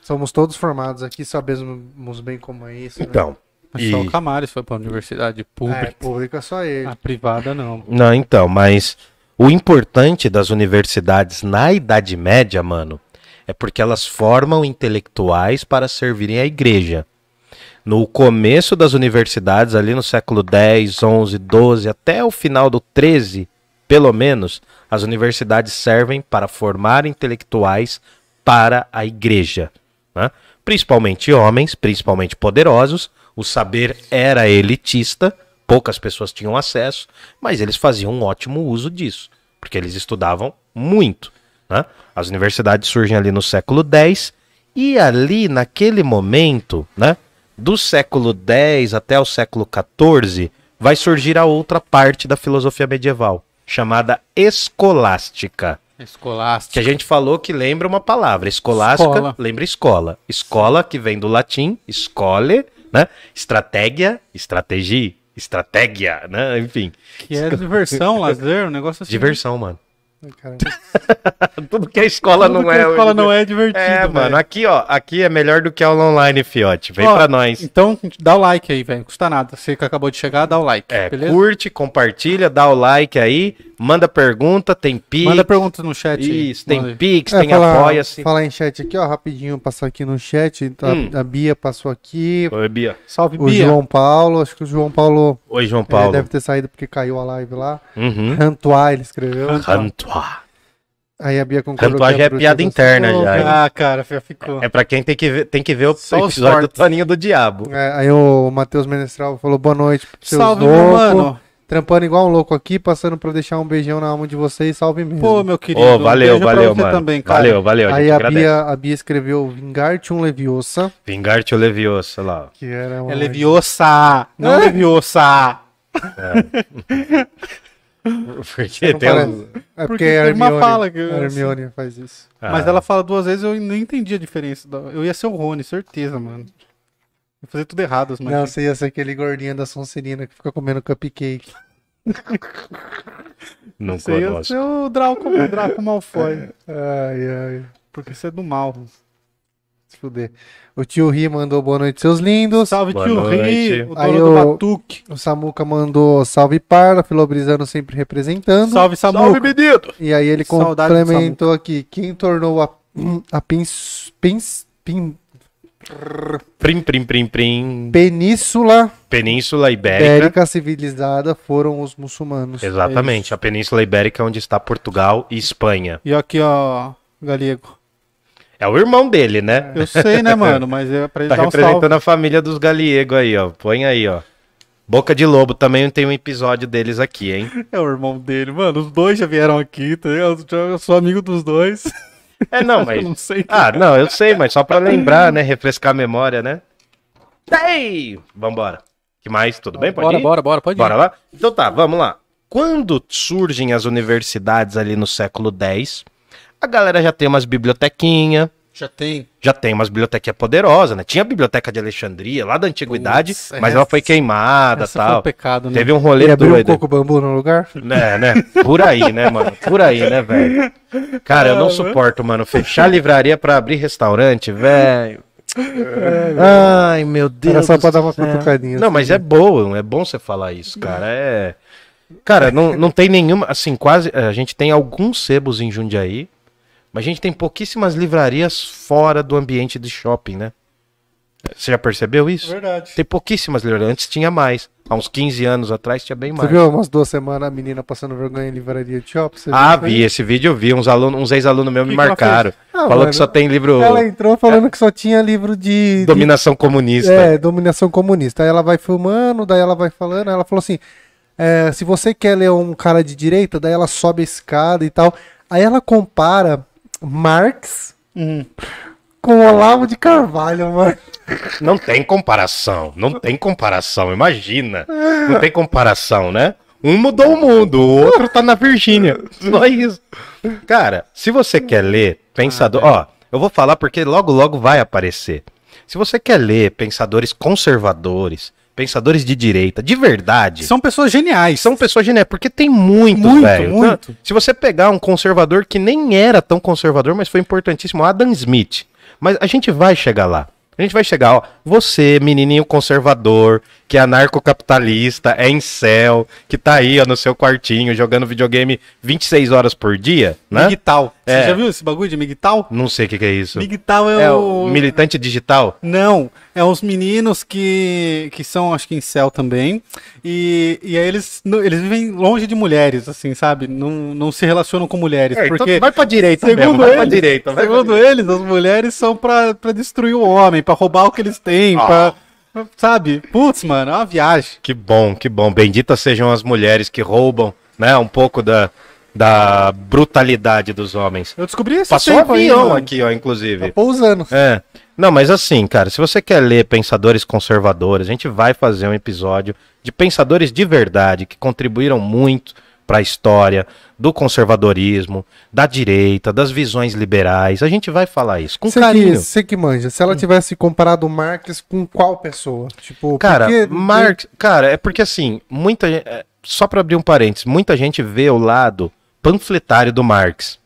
Somos todos formados aqui, sabemos bem como é isso. né? Então, Mas E- só o Camares foi pra universidade É, pública. pública só ele. A privada não. Não, então, mas o importante das universidades na Idade Média, mano, é porque elas formam intelectuais para servirem à igreja. No começo das universidades, ali no século 10, 11, 12, até o final do 13, pelo menos, as universidades servem para formar intelectuais para a igreja. Né? Principalmente homens, principalmente poderosos. O saber era elitista, poucas pessoas tinham acesso, mas eles faziam um ótimo uso disso, porque eles estudavam muito. né? As universidades surgem ali no século X, e ali, naquele momento, né, do século X até o século XIV, vai surgir a outra parte da filosofia medieval, chamada escolástica. Que Escolástica. a gente falou que lembra uma palavra. Escolástica Escola. lembra escola. Escola, que vem do latim, escole, né? Estratégia, estratégia, estratégia, né? Enfim. Que é diversão, lazer, um negócio assim. Diversão, mano. Tudo que a escola Tudo não que é. a escola não é divertido. É, velho. mano, aqui, ó, aqui é melhor do que aula online, fiote. Vem Ó, pra nós. Então, dá o like aí, velho. Não custa nada. Você que acabou de chegar, dá o like. É, beleza? curte, compartilha, dá o like aí. Manda pergunta, tem Pix. Manda perguntas no chat. aí. Isso, tem Manda. Pix, É, tem falar, apoia-se. falar em chat aqui, ó, rapidinho, passar aqui no chat. A, Hum. a Bia passou aqui. Oi, Bia. Salve, O Bia. João Paulo, acho que o João Paulo, Oi, João ele Paulo. deve ter saído porque caiu a live lá. Uhum. Rantois, ele escreveu. Rantois. Aí a Bia concordou Rantois que já é piada interna já. hein? Ah, cara, ficou. É pra quem tem que ver, tem que ver o Só episódio do. Toninho do Diabo. É, aí o Matheus Menestral falou boa noite, Salve, meu mano. Trampando igual um louco aqui, passando pra deixar um beijão na alma de vocês, salve mesmo. Pô, meu querido. Um valeu, pra valeu, você mano. também, cara. valeu, valeu. A aí a. Bia, a Bia escreveu Vingarte um Leviosa, Vingarte Leviosa, lá. que era uma... É Leviosa, não Leviosa. Porque Não tem parece. um... É porque Porque a tem uma Hermione, fala que- a Hermione faz isso. Mas Ah, ela fala duas vezes eu não entendi a diferença. Eu ia ser o Rony, certeza, mano. Ia fazer tudo errado, as Não, você ia ser aquele gordinho da Sonserina que fica comendo cupcake. Não Você ia ser o Draco, o Draco Malfoy. Ai, ai. Porque você é do mal. Se fuder. O tio Ri mandou boa noite, seus lindos. Salve, Boa tio. Ri, o dono Aí do Batuque. O Samuca mandou salve Parla, Filobrizano sempre representando. Salve, Samu. Salve, menino! E aí ele Saudade complementou aqui. Quem tornou a, a pens, pens, pin- Prim, prim, prim, prim. Península Península Ibérica. Ibérica civilizada foram os muçulmanos. Exatamente, a Península Ibérica é onde está Portugal e Espanha. E aqui, ó, Galego. É o irmão dele, né? Eu sei, né, mano? Mas é pra ele Tá dar um salve. representando a família dos Galiegos aí, ó. Põe aí, ó. Boca de Lobo também tem um episódio deles aqui, hein? É o irmão dele, mano. Os dois já vieram aqui, tá ligado? Eu sou amigo dos dois. É, não, Eu mas. não sei. Ah, não, eu sei, mas só pra lembrar, né? Refrescar a memória, né? Ei! Vambora. que mais? Tudo bem? Pode bora, ir? bora, bora, pode Bora ir. lá? Então tá, vamos lá. Quando surgem as universidades ali no século X, a galera já tem umas bibliotequinhas, Já tem. já tem umas bibliotecas poderosas, né? Tinha a biblioteca de Alexandria, lá da antiguidade, Putz, mas essa- ela foi queimada e Esse foi tal. pecado, né? Teve um Ele rolê abriu um doido. coco bambu no lugar? Né, né? Por aí, né, mano? Por aí, né, velho? Cara, eu não suporto, mano. Fechar livraria pra abrir restaurante, velho. Ai, meu Deus. Era só pra dar uma cutucadinha. Não, mas é bom, é bom você falar isso, cara. É. Cara, não, não tem nenhuma. Assim, quase. A gente tem alguns sebos em Jundiaí, mas a gente tem pouquíssimas livrarias fora do ambiente de shopping, né? Você já percebeu isso? Verdade. Tem pouquíssimas livrarias. Antes tinha mais. Há uns 15 anos atrás tinha bem Você mais. viu umas duas semanas a menina passando vergonha em livraria de shopping? Você Ah, vi aí? esse vídeo, eu vi. Uns, alunos, uns ex-alunos meus me Que marcaram. Ah, Falou mano, que só tem livro Ela entrou falando que só tinha livro de. de- Dominação Comunista. É, dominação comunista. Aí ela vai filmando, daí ela vai falando, aí ela falou assim: é, se você quer ler um cara de direita, daí ela sobe a escada e tal. Aí ela compara Marx Hum. com Olavo de Carvalho, mano. Não tem comparação. Não tem comparação, imagina. Não tem comparação, né? Um mudou o mundo, o outro tá na Virgínia. Só isso. Cara, se você quer ler pensador. Ó, eu vou falar porque logo, logo vai aparecer. Se você quer ler pensadores conservadores, pensadores de direita, de verdade. São pessoas geniais. São pessoas geniais, porque tem muitos, Muito, velho. muito. Se você pegar um conservador que nem era tão conservador, mas foi importantíssimo, Adam Smith. Mas a gente vai chegar lá. A gente vai chegar, ó. Você, menininho conservador, que é anarcocapitalista, é incel, que tá aí, ó, no seu quartinho, jogando videogame 26 horas por dia, né? Migtal. É. Você já viu esse bagulho de Migtal? Não sei o que, que é isso. Migtal é, É o... o militante digital? Não, é uns meninos que, que são, acho que em céu também. E, e aí eles, eles vivem longe de mulheres, assim, sabe? Não, não se relacionam com mulheres. É, então porque, vai pra direita mesmo, segundo vai pra eles, direita. vai pra segundo eles, as mulheres são pra, pra destruir o homem, pra roubar o que eles têm, Ah. pra. Sabe? Putz, mano, é uma viagem. Que bom, que bom. Benditas sejam as mulheres que roubam, né, um pouco da, da brutalidade dos homens. Eu descobri esse Passou um aí, avião mano. aqui, ó, inclusive. Tá pousando. É. Não, mas assim, cara, se você quer ler pensadores conservadores, a gente vai fazer um episódio de pensadores de verdade que contribuíram muito para a história do conservadorismo, da direita, das visões liberais. A gente vai falar isso com Você carinho. que, você que manja, se ela tivesse comparado Marx com qual pessoa? Tipo, Cara, porque- Marx, cara, é porque assim, muita gente, é, só para abrir um parênteses, muita gente vê o lado panfletário do Marx.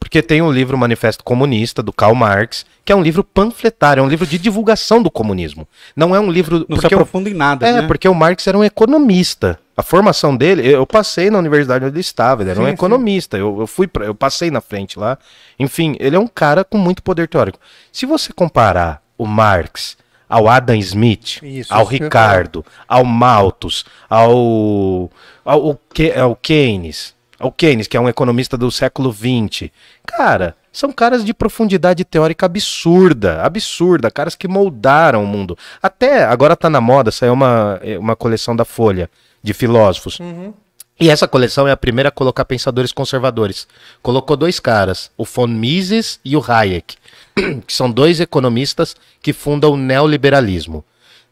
Porque tem o livro Manifesto Comunista, do Karl Marx, que é um livro panfletário, é um livro de divulgação do comunismo. Não é um livro. Não se o- aprofunda em nada, é, né? porque o Marx era um economista. A formação dele, eu passei na universidade onde ele estava, ele era um Sim, sim. economista. Eu, eu fui pra, eu passei na frente lá. Enfim, ele é um cara com muito poder teórico. Se você comparar o Marx ao Adam Smith, Isso, ao isso Ricardo, ao Malthus, ao, ao, ao, ao Keynes, ao Keynes, que é um economista do século XX, cara, são caras de profundidade teórica absurda, absurda, caras que moldaram o mundo. Até agora tá na moda, saiu uma, eh, uma coleção da Folha de filósofos. E essa coleção é a primeira a colocar pensadores conservadores. Colocou dois caras, o von Mises e o Hayek, que são dois economistas que fundam o neoliberalismo.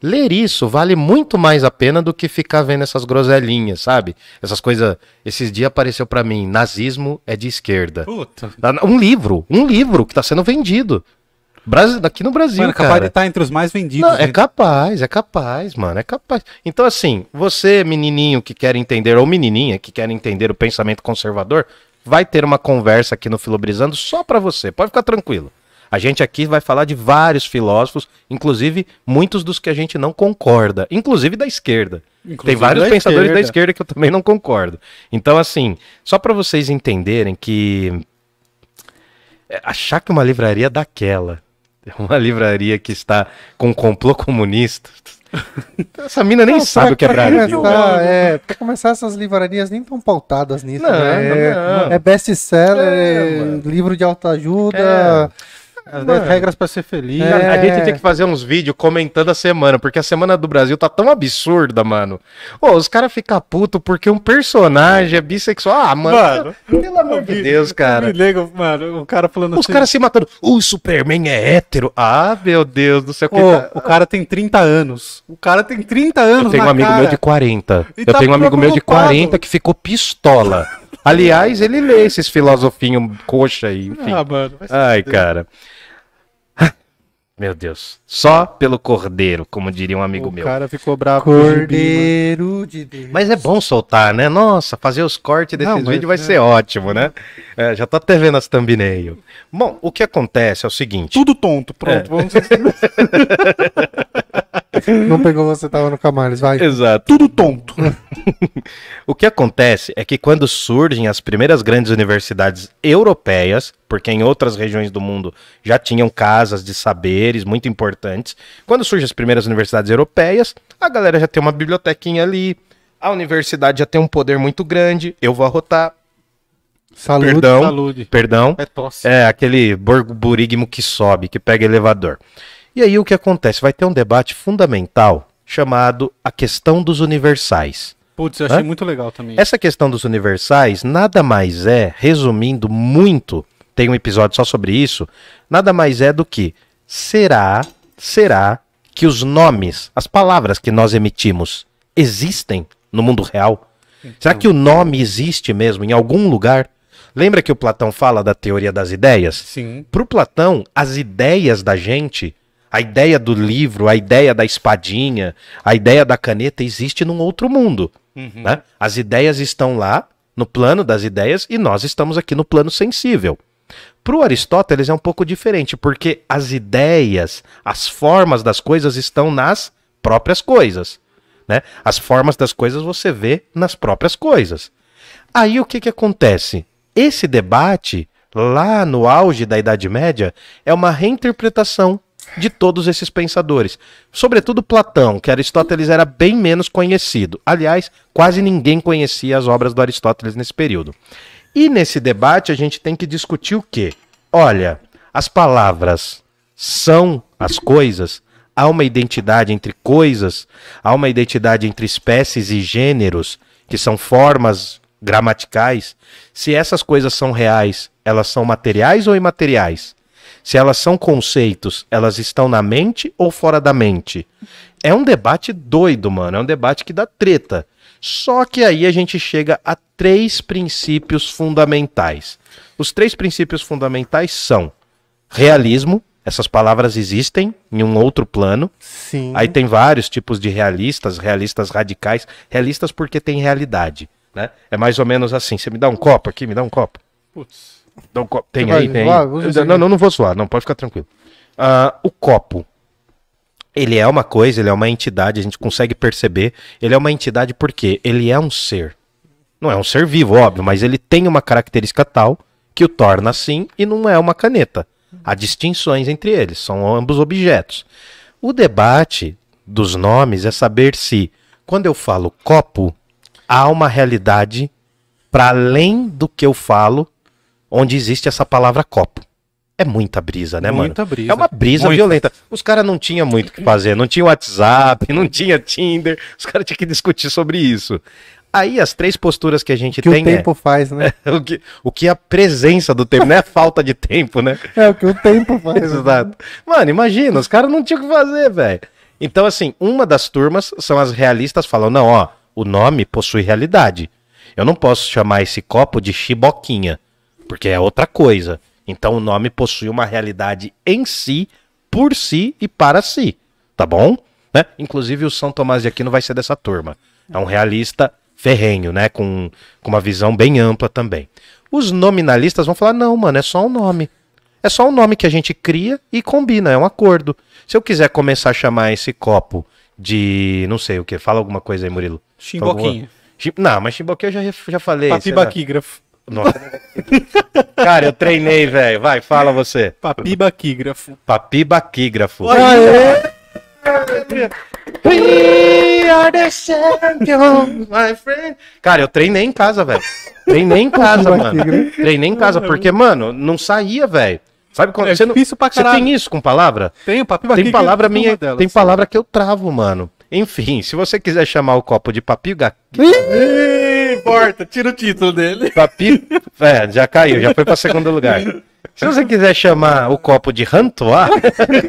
Ler isso vale muito mais a pena do que ficar vendo essas groselinhas, sabe? Essas coisas. Esses dias apareceu pra mim: nazismo é de esquerda. Puta. Um livro, um livro que tá sendo vendido. Aqui no Brasil, Mano, é capaz cara. de estar entre os mais vendidos. Não, é capaz, é capaz, mano, é capaz. Então, assim, você, menininho que quer entender, ou menininha que quer entender o pensamento conservador, vai ter uma conversa aqui no Filobrizando só pra você, pode ficar tranquilo. A gente aqui vai falar de vários filósofos, inclusive muitos dos que a gente não concorda, inclusive da esquerda. Tem Inclusive vários da pensadores da esquerda. esquerda que eu também não concordo. Então, assim, só pra vocês entenderem que é, achar que uma livraria daquela, uma livraria que está com um complô comunista, essa mina nem Não, sabe o que é Brasil. Começar, é, pra começar, essas livrarias nem estão pautadas nisso. Não, né? não. É, é best-seller, É, é livro de autoajuda. As Mano. 10 regras pra ser feliz. É. A gente tem que fazer uns vídeos comentando a semana, porque a semana do Brasil tá tão absurda, mano. Ô, os caras ficam putos porque um personagem é bissexual. Ah, mano, Mano, pelo amor de Deus, cara. Me liga, mano, o cara falando Os assim. caras se matando. O Superman é hétero. Ah, meu Deus do céu. que Ô, tá- o cara tem 30 anos. O cara tem 30 anos Eu tenho um amigo cara. meu de 40. E eu tá tenho um amigo meu de preocupado. 40 que ficou pistola. Aliás, ele lê esses filosofinhos coxa aí, enfim. Ah, mano. Ai, cara. Meu Deus. Só pelo cordeiro, como diria um amigo o meu. cara ficou bravo o Cordeiro de Deus. Mas é bom soltar, né? Nossa, fazer os cortes desses Não, mas vídeos vai é. ser ótimo, né? É, já tô até vendo as thumbnail. Bom, o que acontece é o seguinte. Tudo tonto. Pronto, vamos Não pegou você, tava no Camales, vai. Exato. Tudo tonto. O que acontece é que quando surgem as primeiras grandes universidades europeias, porque em outras regiões do mundo já tinham casas de saberes muito importantes, quando surgem as primeiras universidades europeias, a galera já tem uma bibliotequinha ali, a universidade já tem um poder muito grande. Eu vou arrotar, Saúde. perdão, Saúde. perdão, É tosse. é aquele burigmo que sobe, que pega elevador. E aí o que acontece? Vai ter um debate fundamental chamado a questão dos universais. Putz, eu achei Hã? muito legal também. Essa questão dos universais nada mais é, resumindo muito, tem um episódio só sobre isso, nada mais é do que será, será que os nomes, as palavras que nós emitimos existem no mundo real? Será que o nome existe mesmo em algum lugar? Lembra que o Platão fala da teoria das ideias? Sim. Para o Platão, as ideias da gente, a ideia do livro, a ideia da espadinha, a ideia da caneta existe num outro mundo. Uhum. né? As ideias estão lá no plano das ideias e nós estamos aqui no plano sensível. Para o Aristóteles é um pouco diferente, porque as ideias, as formas das coisas estão nas próprias coisas. Né? As formas das coisas você vê nas próprias coisas. Aí o que, que acontece? Esse debate, lá no auge da Idade Média, é uma reinterpretação de todos esses pensadores. Sobretudo Platão, que Aristóteles era bem menos conhecido. Aliás, quase ninguém conhecia as obras do Aristóteles nesse período. E nesse debate a gente tem que discutir o quê? Olha, as palavras são as coisas, há uma identidade entre coisas, há uma identidade entre espécies e gêneros, que são formas gramaticais. Se essas coisas são reais, elas são materiais ou imateriais? Se elas são conceitos, elas estão na mente ou fora da mente? É um debate doido, mano. É um debate que dá treta. Só que aí a gente chega a três princípios fundamentais. Os três princípios fundamentais são realismo, essas palavras existem em um outro plano. Sim. Aí tem vários tipos de realistas, realistas radicais, realistas porque tem realidade, né? É mais ou menos assim, você me dá um copo aqui, me dá um copo. Putz. Então, tem aí, tem. Não, não, não vou zoar, não, pode ficar tranquilo. Ah, o copo. Ele é uma coisa, ele é uma entidade, a gente consegue perceber. Ele é uma entidade porque ele é um ser. Não é um ser vivo, óbvio, mas ele tem uma característica tal que o torna assim e não é uma caneta. Há distinções entre eles, são ambos objetos. O debate dos nomes é saber se, quando eu falo copo, há uma realidade para além do que eu falo, onde existe essa palavra copo. É muita brisa, né, Muita mano? brisa. É uma brisa Muita. violenta. Os caras não tinham muito o que fazer, não tinha WhatsApp, não tinha Tinder, os caras tinham que discutir sobre isso. Aí as três posturas que a gente que o tem tempo faz, né? é o que, o que a presença do tempo, não é a falta de tempo, né? É, o que o tempo faz. né? Exato. Mano, imagina, os caras não tinham o que fazer, velho. Então, assim, uma das turmas são as realistas, falam, não, ó, o nome possui realidade. Eu não posso chamar esse copo de chiboquinha, porque é outra coisa. Então, o nome possui uma realidade em si, por si e para si. Tá bom? Né? Inclusive, o São Tomás de Aquino vai ser dessa turma. É um realista ferrenho, né? Com, com uma visão bem ampla também. Os nominalistas vão falar, não, mano, é só um nome. É só um nome que a gente cria e combina, é um acordo. Se eu quiser começar a chamar esse copo de. não sei o que, fala alguma coisa aí, Murilo. Chimboquinha. Chim- Não, mas chimboquinha eu já, já falei. Papibaquígrafo. Nossa. Cara, eu treinei, velho. Vai, fala você. Papibaquígrafo. Papibaquígrafo. Aê! We are the champions, my friend. Cara, eu treinei em casa, velho. Treinei em casa, mano. Treinei em casa, porque, mano, não saía, velho. Sabe quando É você não. difícil pra Você tem isso com palavra? Tem o papibaquígrafo. Tem palavra minha, delas. tem palavra que eu travo, mano. Enfim, se você quiser chamar o copo de papiga, Ih, Importa, tira o título dele. papi, é, já caiu, já foi para segundo lugar. Se você quiser chamar o copo de rantois,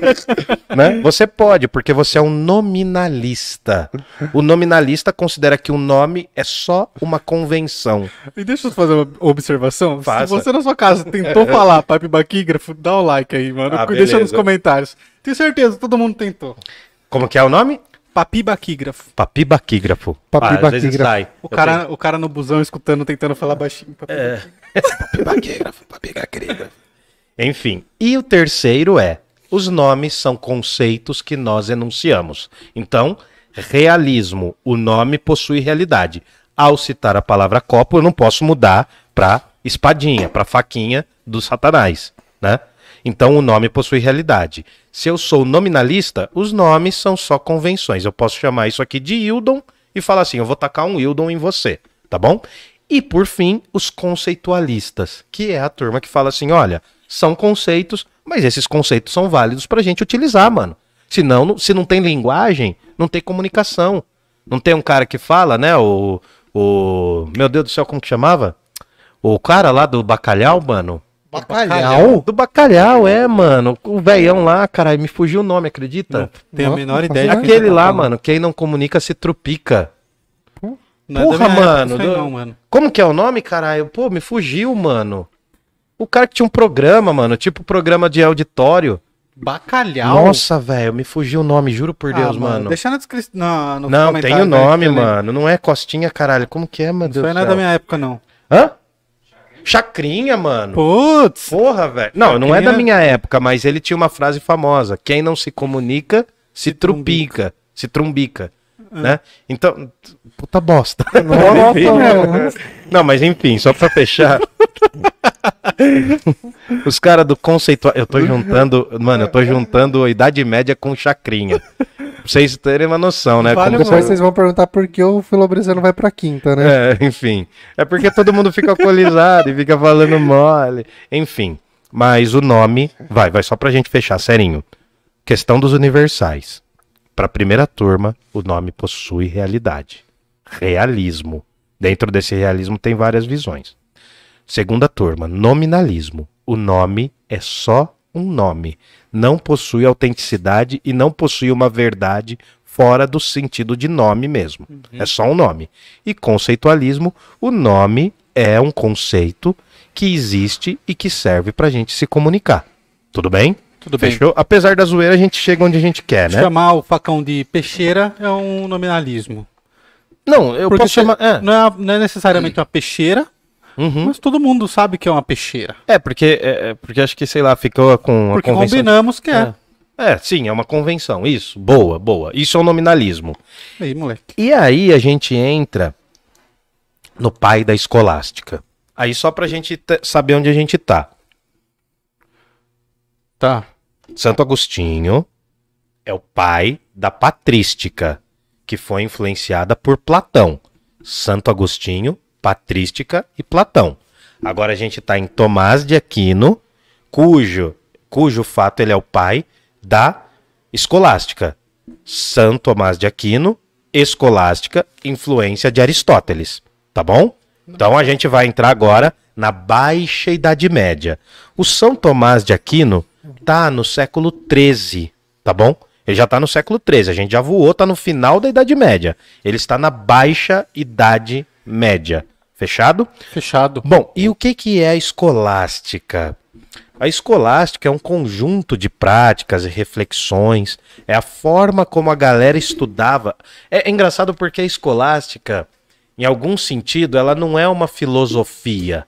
né? Você pode, porque você é um nominalista. O nominalista considera que o nome é só uma convenção. E deixa eu fazer uma observação. Faça. Se você na sua casa tentou falar papibaquígrafo, dá o like aí, mano. Ah, Deixa nos comentários. Tenho certeza, todo mundo tentou. Como que é o nome? Papibaquígrafo. Papibaquígrafo. Papibaquígrafo. Ah. O cara, o cara no busão escutando, tentando falar baixinho. É. Papibaquígrafo, papibaquígrafo. Enfim, e o terceiro é: os nomes são conceitos que nós enunciamos. Então, realismo, o nome possui realidade. Ao citar a palavra copo, eu não posso mudar para espadinha, para faquinha do Satanás, né? Então o nome possui realidade. Se eu sou nominalista, os nomes são só convenções. Eu posso chamar isso aqui de Hildon e falar assim: eu vou tacar um Hildon em você, tá bom? E por fim, os conceitualistas, que é a turma que fala assim: olha, são conceitos, mas esses conceitos são válidos pra gente utilizar, mano. Senão, não- se não tem linguagem, não tem comunicação. Não tem um cara que fala, né? O. o meu Deus do céu, como que chamava? O cara lá do bacalhau, mano. Bacalhau? Do bacalhau, é, mano. O velhão lá, caralho, me fugiu o nome, acredita? Tenho a menor não ideia. Aquele lá, tá falando. mano, quem não comunica se trupica. Não é Porra, época mano, do- não, mano. Como que é o nome, caralho? Pô, me fugiu, mano. O cara que tinha um programa, mano, tipo programa de auditório. Bacalhau? Nossa, velho, me fugiu o nome, juro por Ah, Deus, mano. Deixa na descrição. Não, comentário tem o nome, lembro. mano. Não é Costinha, caralho. Como que é, do não é céu? da minha época, não. Hã? Chacrinha, mano. Putz! Porra, velho. Não, não é da minha época, mas ele tinha uma frase famosa. Quem não se comunica, se trupica. Se trumbica. Ah. Né? Então, puta bosta. Nossa, Não, mas enfim, só pra fechar. Os caras do conceitual. Eu tô juntando. Mano, eu tô juntando a Idade Média com chacrinha. Pra vocês terem uma noção, né? Vale Como- Depois vocês vão perguntar por que o Filobrizano vai pra quinta, né? É, enfim. É porque todo mundo fica alcoolizado e fica falando mole. Enfim. Mas o nome. Vai, vai, só pra gente fechar, serinho. Questão dos universais. Pra primeira turma, o nome possui realidade. Realismo. Dentro desse realismo tem várias visões. Segunda turma, nominalismo. O nome é só um nome. Não possui autenticidade e não possui uma verdade fora do sentido de nome mesmo. É só um nome. E conceitualismo, o nome é um conceito que existe e que serve pra gente se comunicar. Tudo bem? Tudo bem. Fechou? Apesar da zoeira, a gente chega onde a gente quer, né? Chamar o facão de peixeira é um nominalismo. Não, eu Porque posso chamar. é. não, é, não é necessariamente uma peixeira, Uhum. Mas todo mundo sabe que é uma peixeira. É, porque, é, é, porque acho que, sei lá, ficou com Porque combinamos que é. É. É, sim, é uma convenção. Isso, boa, boa. Isso é um nominalismo. Aí, moleque. E aí a gente entra no pai da escolástica. Aí só pra gente te- saber onde a gente tá. Tá. Santo Agostinho é o pai da patrística, que foi influenciada por Platão. Santo Agostinho, patrística e Platão. Agora a gente está em Tomás de Aquino, cujo, cujo fato ele é o pai da escolástica. São Tomás de Aquino, escolástica, influência de Aristóteles. Tá bom? Então a gente vai entrar agora na Baixa Idade Média. O São Tomás de Aquino tá no século XIII, tá bom? Ele já tá no século XIII, a gente já voou, tá no final da Idade Média. Ele está na Baixa Idade Média. Fechado? Fechado. Bom, e o que, que é a escolástica? A escolástica é um conjunto de práticas e reflexões, é a forma como a galera estudava. É, é engraçado porque a escolástica, em algum sentido, ela não é uma filosofia,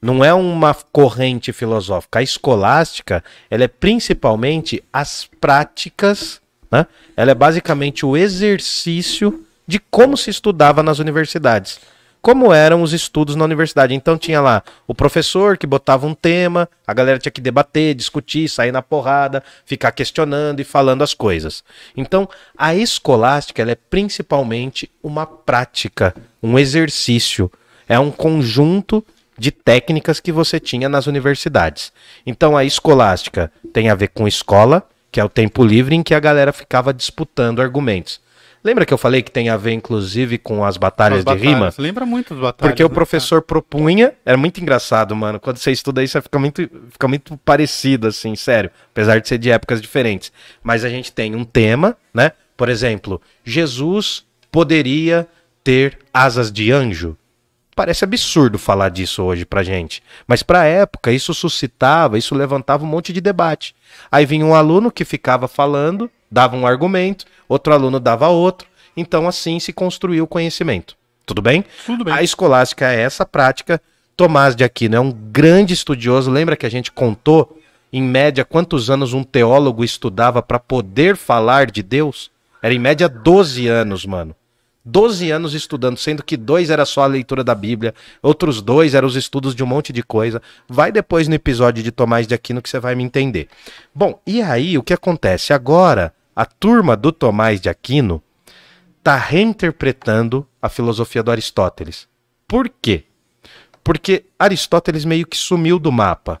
não é uma corrente filosófica. A escolástica, ela é principalmente as práticas, né? Ela é basicamente o exercício de como se estudava nas universidades. Como eram os estudos na universidade. Então tinha lá o professor que botava um tema, a galera tinha que debater, discutir, sair na porrada, ficar questionando e falando as coisas. Então, a escolástica ela é principalmente uma prática, um exercício, é um conjunto de técnicas que você tinha nas universidades. Então a escolástica tem a ver com escola, que é o tempo livre em que a galera ficava disputando argumentos. Lembra que eu falei que tem a ver inclusive com as batalhas As de rima? batalhas. Lembra muito das batalhas. Porque o né, professor propunha, era muito engraçado, mano. Quando você estuda isso, fica muito, fica muito parecido, assim, sério. Apesar de ser de épocas diferentes. Mas a gente tem um tema, né? Por exemplo, Jesus poderia ter asas de anjo. Parece absurdo falar disso hoje pra gente. Mas pra época, isso suscitava, isso levantava um monte de debate. Aí vinha um aluno que ficava falando, dava um argumento, outro aluno dava outro. Então, assim se construiu o conhecimento. Tudo bem? Tudo bem. A escolástica é essa prática. Tomás de Aquino é um grande estudioso. Lembra que a gente contou, em média, quantos anos um teólogo estudava para poder falar de Deus? Era em média 12 anos, mano. 12 anos estudando, sendo que dois era só a leitura da Bíblia, outros dois eram os estudos de um monte de coisa. Vai depois no episódio de Tomás de Aquino que você vai me entender. Bom, e aí o que acontece? Agora, a turma do Tomás de Aquino está reinterpretando a filosofia do Aristóteles. Por quê? Porque Aristóteles meio que sumiu do mapa.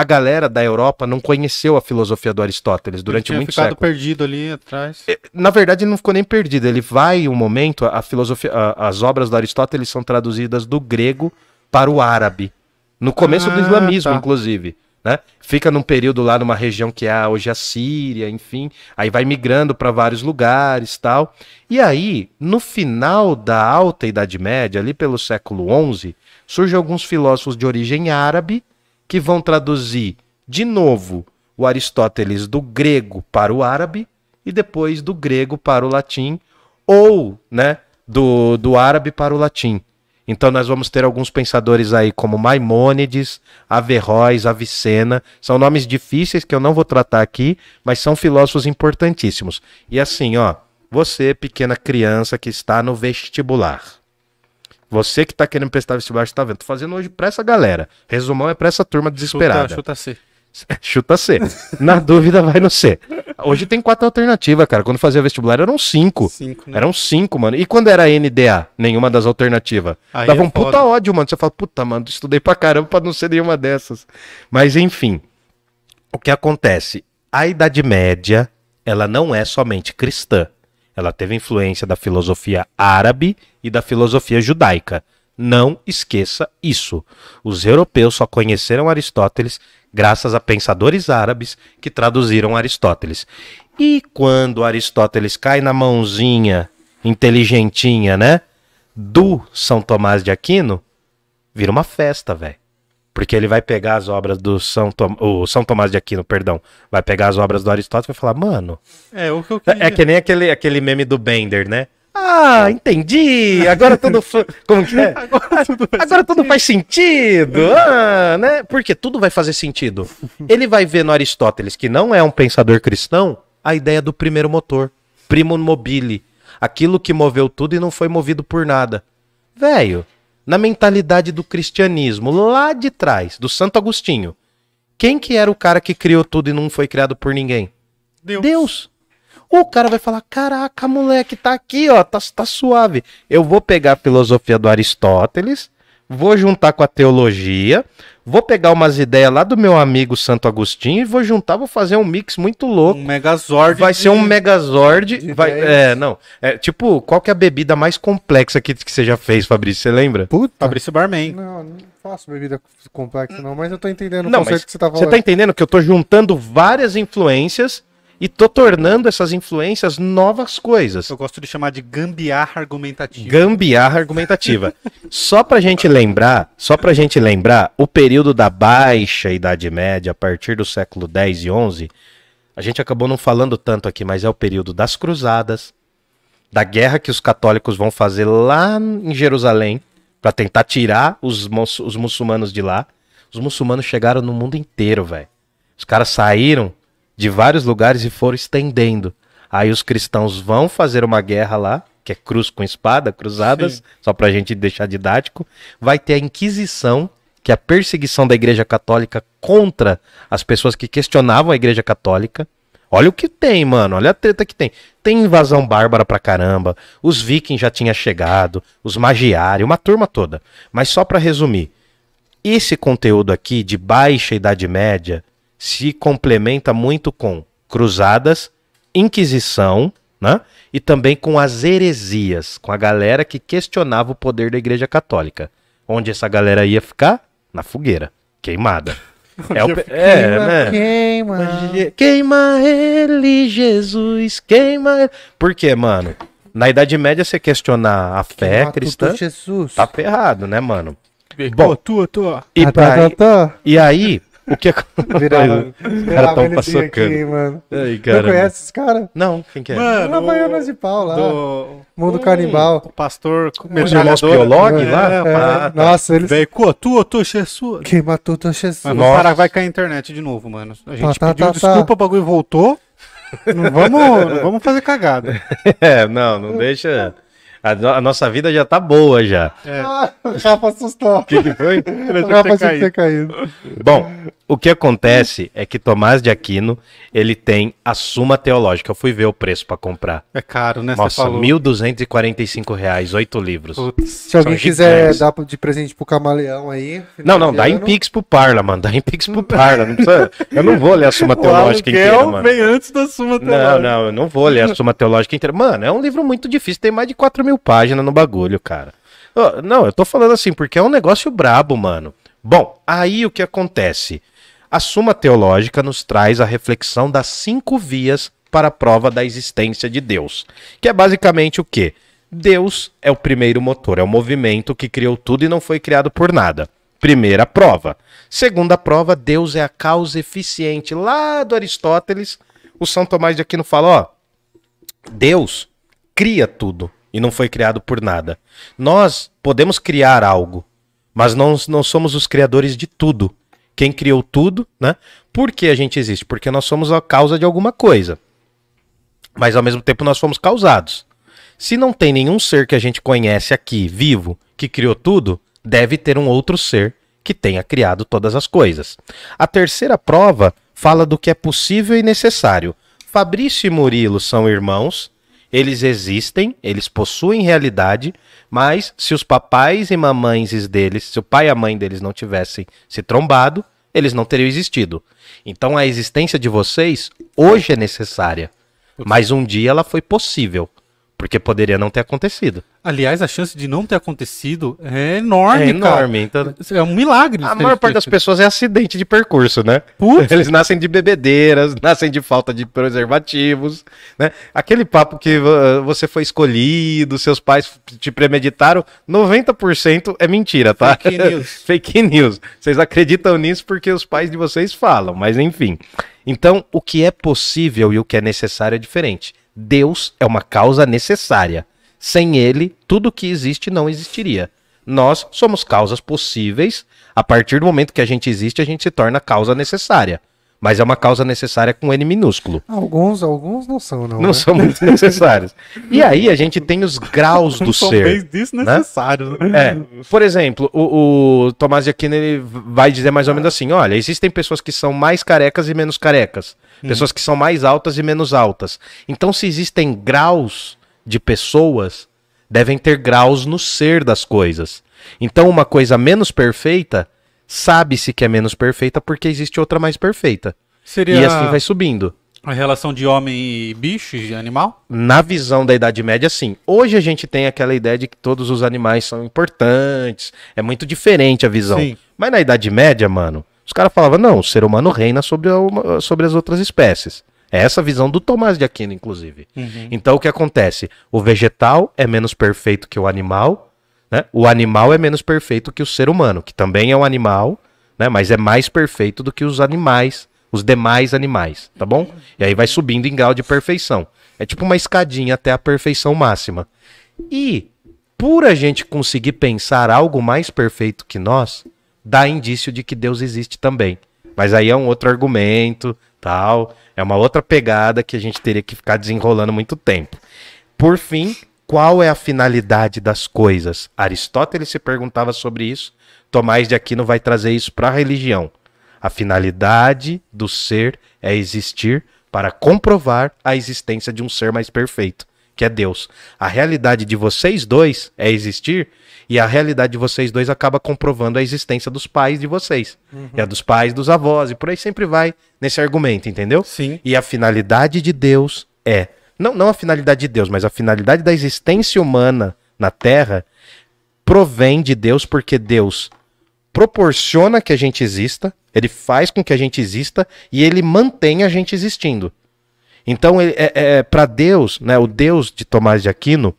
A galera da Europa não conheceu a filosofia do Aristóteles durante Tinha muitos ficado séculos. perdido ali atrás. Na verdade, ele não ficou nem perdido. Ele vai um momento, a filosofia, a- as obras do Aristóteles são traduzidas do grego para o árabe. No começo do Ah, islamismo, tá. inclusive. Né? Fica num período lá numa região que é hoje a Síria, enfim. Aí vai migrando para vários lugares tal. E aí, no final da Alta Idade Média, ali pelo século XI, surgem alguns filósofos de origem árabe que vão traduzir de novo o Aristóteles do grego para o árabe e depois do grego para o latim ou, né, do, do árabe para o latim. Então nós vamos ter alguns pensadores aí como Maimônides, Averroes, Avicena, são nomes difíceis que eu não vou tratar aqui, mas são filósofos importantíssimos. E assim, ó, você pequena criança que está no vestibular, você que está querendo prestar vestibular, você tá vendo? Tô fazendo hoje pra essa galera. Resumão é pra essa turma desesperada. Chuta, chuta C. Chuta C. Na dúvida, vai no C. Hoje tem quatro alternativas, cara. Quando fazia vestibular eram cinco. Cinco, né? Eram cinco, mano. E quando era NDA? Nenhuma das alternativas. Aí Dava é um puta foda. ódio, mano. Você fala, puta, mano, estudei pra caramba pra não ser nenhuma dessas. Mas enfim. O que acontece? A Idade Média, ela não é somente cristã. Ela teve influência da filosofia árabe e da filosofia judaica. Não esqueça isso. Os europeus só conheceram Aristóteles graças a pensadores árabes que traduziram Aristóteles. E quando Aristóteles cai na mãozinha inteligentinha, né, do São Tomás de Aquino, vira uma festa, velho. Porque ele vai pegar as obras do São, Tom... o São Tomás de Aquino, perdão, vai pegar as obras do Aristóteles e vai falar, mano, É, o que eu queria. é, é que nem aquele, aquele meme do Bender, né? Ah, entendi. Agora tudo. Como que é? Agora tudo vai Agora tudo faz sentido. Ah, né? Porque tudo vai fazer sentido. Ele vai ver no Aristóteles, que não é um pensador cristão, a ideia do primeiro motor. Primo mobile. Aquilo que moveu tudo e não foi movido por nada. Velho, na mentalidade do cristianismo, lá de trás, do Santo Agostinho, quem que era o cara que criou tudo e não foi criado por ninguém? Deus. Deus. O cara vai falar: caraca, moleque, tá aqui, ó, tá, tá suave. Eu vou pegar a filosofia do Aristóteles, vou juntar com a teologia, vou pegar umas ideias lá do meu amigo Santo Agostinho e vou juntar, vou fazer um mix muito louco. Um Megazord. Vai de- ser um Megazord. de Vai, é, não. É, tipo, qual que é a bebida mais complexa que, que você já fez, Fabrício? Você lembra? Puta. Fabrício Barman. Não, não faço bebida complexa não, mas eu tô entendendo o Não, conceito que você tá Você falando. tá entendendo que eu tô juntando várias influências e tô tornando essas influências novas coisas. Eu gosto de chamar de gambiarra argumentativa. Gambiarra argumentativa. só pra gente lembrar, só pra gente lembrar, o período da Baixa Idade Média, a partir do século 10 e 11, a gente acabou não falando tanto aqui, mas é o período das cruzadas, da guerra que os católicos vão fazer lá em Jerusalém pra tentar tirar os, os muçulmanos de lá. Os muçulmanos chegaram no mundo inteiro, velho. Os caras saíram de vários lugares e foram estendendo. Aí os cristãos vão fazer uma guerra lá, que é cruz com espada, cruzadas, Sim. só pra gente deixar didático. Vai ter a Inquisição, que é a perseguição da Igreja Católica contra as pessoas que questionavam a Igreja Católica. Olha o que tem, mano. Olha a treta que tem. Tem invasão bárbara pra caramba. Os vikings já tinham chegado. Os magiários, uma turma toda. Mas só pra resumir. Esse conteúdo aqui de baixa Idade Média se complementa muito com cruzadas, Inquisição, né? E também com as heresias, com a galera que questionava o poder da Igreja Católica. Onde essa galera ia ficar? Na fogueira, queimada. É, o pe- é, né? Queima. Queima ele, Jesus, queima ele. Por quê, mano? Na Idade Média, você questionar a fé Queima cristã, Jesus. tá ferrado, né, mano? Bom, Bom. tua, tua. E, Ah, pra- tá, tá, tá. e aí, o que Virava, Os virava caras tão ele assim paçocando. aqui, mano. Não cara. conhece esses caras? Não, quem que é? Mano, Havaianas de pau lá. do... Mundo Hum, canibal. O pastor... Os irmãos Piolog É, lá? é. Ah, tá. Nossa, eles. Tua, tua, tua, Jesus. Queima tudo, Jesus. Mas Nossa. vamos parar, vai cair a internet de novo, mano. A gente Tá, tá, pediu tá, desculpa, tá. o bagulho voltou. Não vamos, não vamos fazer cagada. É, não, não deixa. A, no- a nossa vida já tá boa já. Ah, o Rafa assustou. O que, que foi? O Rafa tinha que ter caído. Bom, o que acontece é que Tomás de Aquino, ele tem a Suma Teológica. Eu fui ver o preço pra comprar. É caro, né? Nossa. 1.245 reais, oito livros. Putz. Se alguém quiser dar de presente pro camaleão aí. Não, não, dá em Pix pro Parla, mano. Dá em Pix pro Parla. Não precisa, eu não vou ler a Suma O Teológica inteira, mano. vem antes da suma Não, teológica. não, eu não vou ler a Suma Teológica inteira. Mano, é um livro muito difícil, tem mais de 4 mil páginas no bagulho, cara. Não, eu tô falando assim, porque é um negócio brabo, mano. Bom, aí o que acontece? A Suma Teológica nos traz a reflexão das cinco vias para a prova da existência de Deus. Que é basicamente o quê? Deus é o primeiro motor, é o movimento que criou tudo e não foi criado por nada. Primeira prova. Segunda prova, Deus é a causa eficiente. Lá do Aristóteles, o São Tomás de Aquino fala, ó, Deus cria tudo e não foi criado por nada. Nós podemos criar algo, mas não, não somos os criadores de tudo. Quem criou tudo, né? Por que a gente existe? Porque nós somos a causa de alguma coisa. Mas ao mesmo tempo nós fomos causados. Se não tem nenhum ser que a gente conhece aqui, vivo, que criou tudo, deve ter um outro ser que tenha criado todas as coisas. A terceira prova fala do que é possível e necessário. Fabrício e Murilo são irmãos, eles existem, eles possuem realidade, mas se os papais e mamães deles, se o pai e a mãe deles não tivessem se trombado, eles não teriam existido. Então a existência de vocês hoje é necessária, mas um dia ela foi possível, porque poderia não ter acontecido. Aliás, a chance de não ter acontecido é enorme, É enorme. Então, É um milagre. a maior parte das pessoas é acidente de percurso, né? Putz. Eles nascem de bebedeiras, nascem de falta de preservativos, né? Aquele papo que você foi escolhido, seus pais te premeditaram, 90% é mentira, tá? Fake news. Fake news. Vocês acreditam nisso porque os pais de vocês falam, mas enfim. Então, o que é possível e o que é necessário é diferente. Deus é uma causa necessária. Sem ele, tudo que existe não existiria. Nós somos causas possíveis. A partir do momento que a gente existe, a gente se torna causa necessária. Mas é uma causa necessária com N minúsculo. Alguns, alguns não são, não. Não né? são muito necessários. E aí a gente tem os graus do São ser. bem desnecessários. né? É, por exemplo, o, o Tomás de Aquino ele vai dizer mais ou menos assim: olha, existem pessoas que são mais carecas e menos carecas, pessoas que são mais altas e menos altas. Então, se existem graus de pessoas, devem ter graus no ser das coisas. Então, uma coisa menos perfeita, sabe-se que é menos perfeita porque existe outra mais perfeita. Seria E assim vai subindo. a relação de homem e bicho, de animal? na visão da Idade Média, sim. Hoje a gente tem aquela ideia de que todos os animais são importantes. É muito diferente a visão. Sim. Mas na Idade Média, mano, os caras falavam, não, o ser humano reina sobre, a sobre as outras espécies. É essa a visão do Tomás de Aquino, inclusive. Então o que acontece? O vegetal é menos perfeito que o animal, né? O animal é menos perfeito que o ser humano, que também é um animal, né? Mas é mais perfeito do que os animais, os demais animais, tá bom? E aí vai subindo em grau de perfeição. É tipo uma escadinha até a perfeição máxima. E por a gente conseguir pensar algo mais perfeito que nós, dá indício de que Deus existe também. Mas aí é um outro argumento, tal, é uma outra pegada que a gente teria que ficar desenrolando muito tempo. Por fim, qual é a finalidade das coisas? Aristóteles se perguntava sobre isso, Tomás de Aquino vai trazer isso para a religião. A finalidade do ser é existir para comprovar a existência de um ser mais perfeito, que é Deus. A realidade de vocês dois é existir e a realidade de vocês dois acaba comprovando a existência dos pais de vocês. E a dos pais, dos avós, e por aí sempre vai nesse argumento, entendeu? Sim. E a finalidade de Deus é. Não, não a finalidade de Deus, mas a finalidade da existência humana na Terra provém de Deus, porque Deus proporciona que a gente exista, ele faz com que a gente exista e ele mantém a gente existindo. Então, ele- é, é, para Deus, né, o Deus de Tomás de Aquino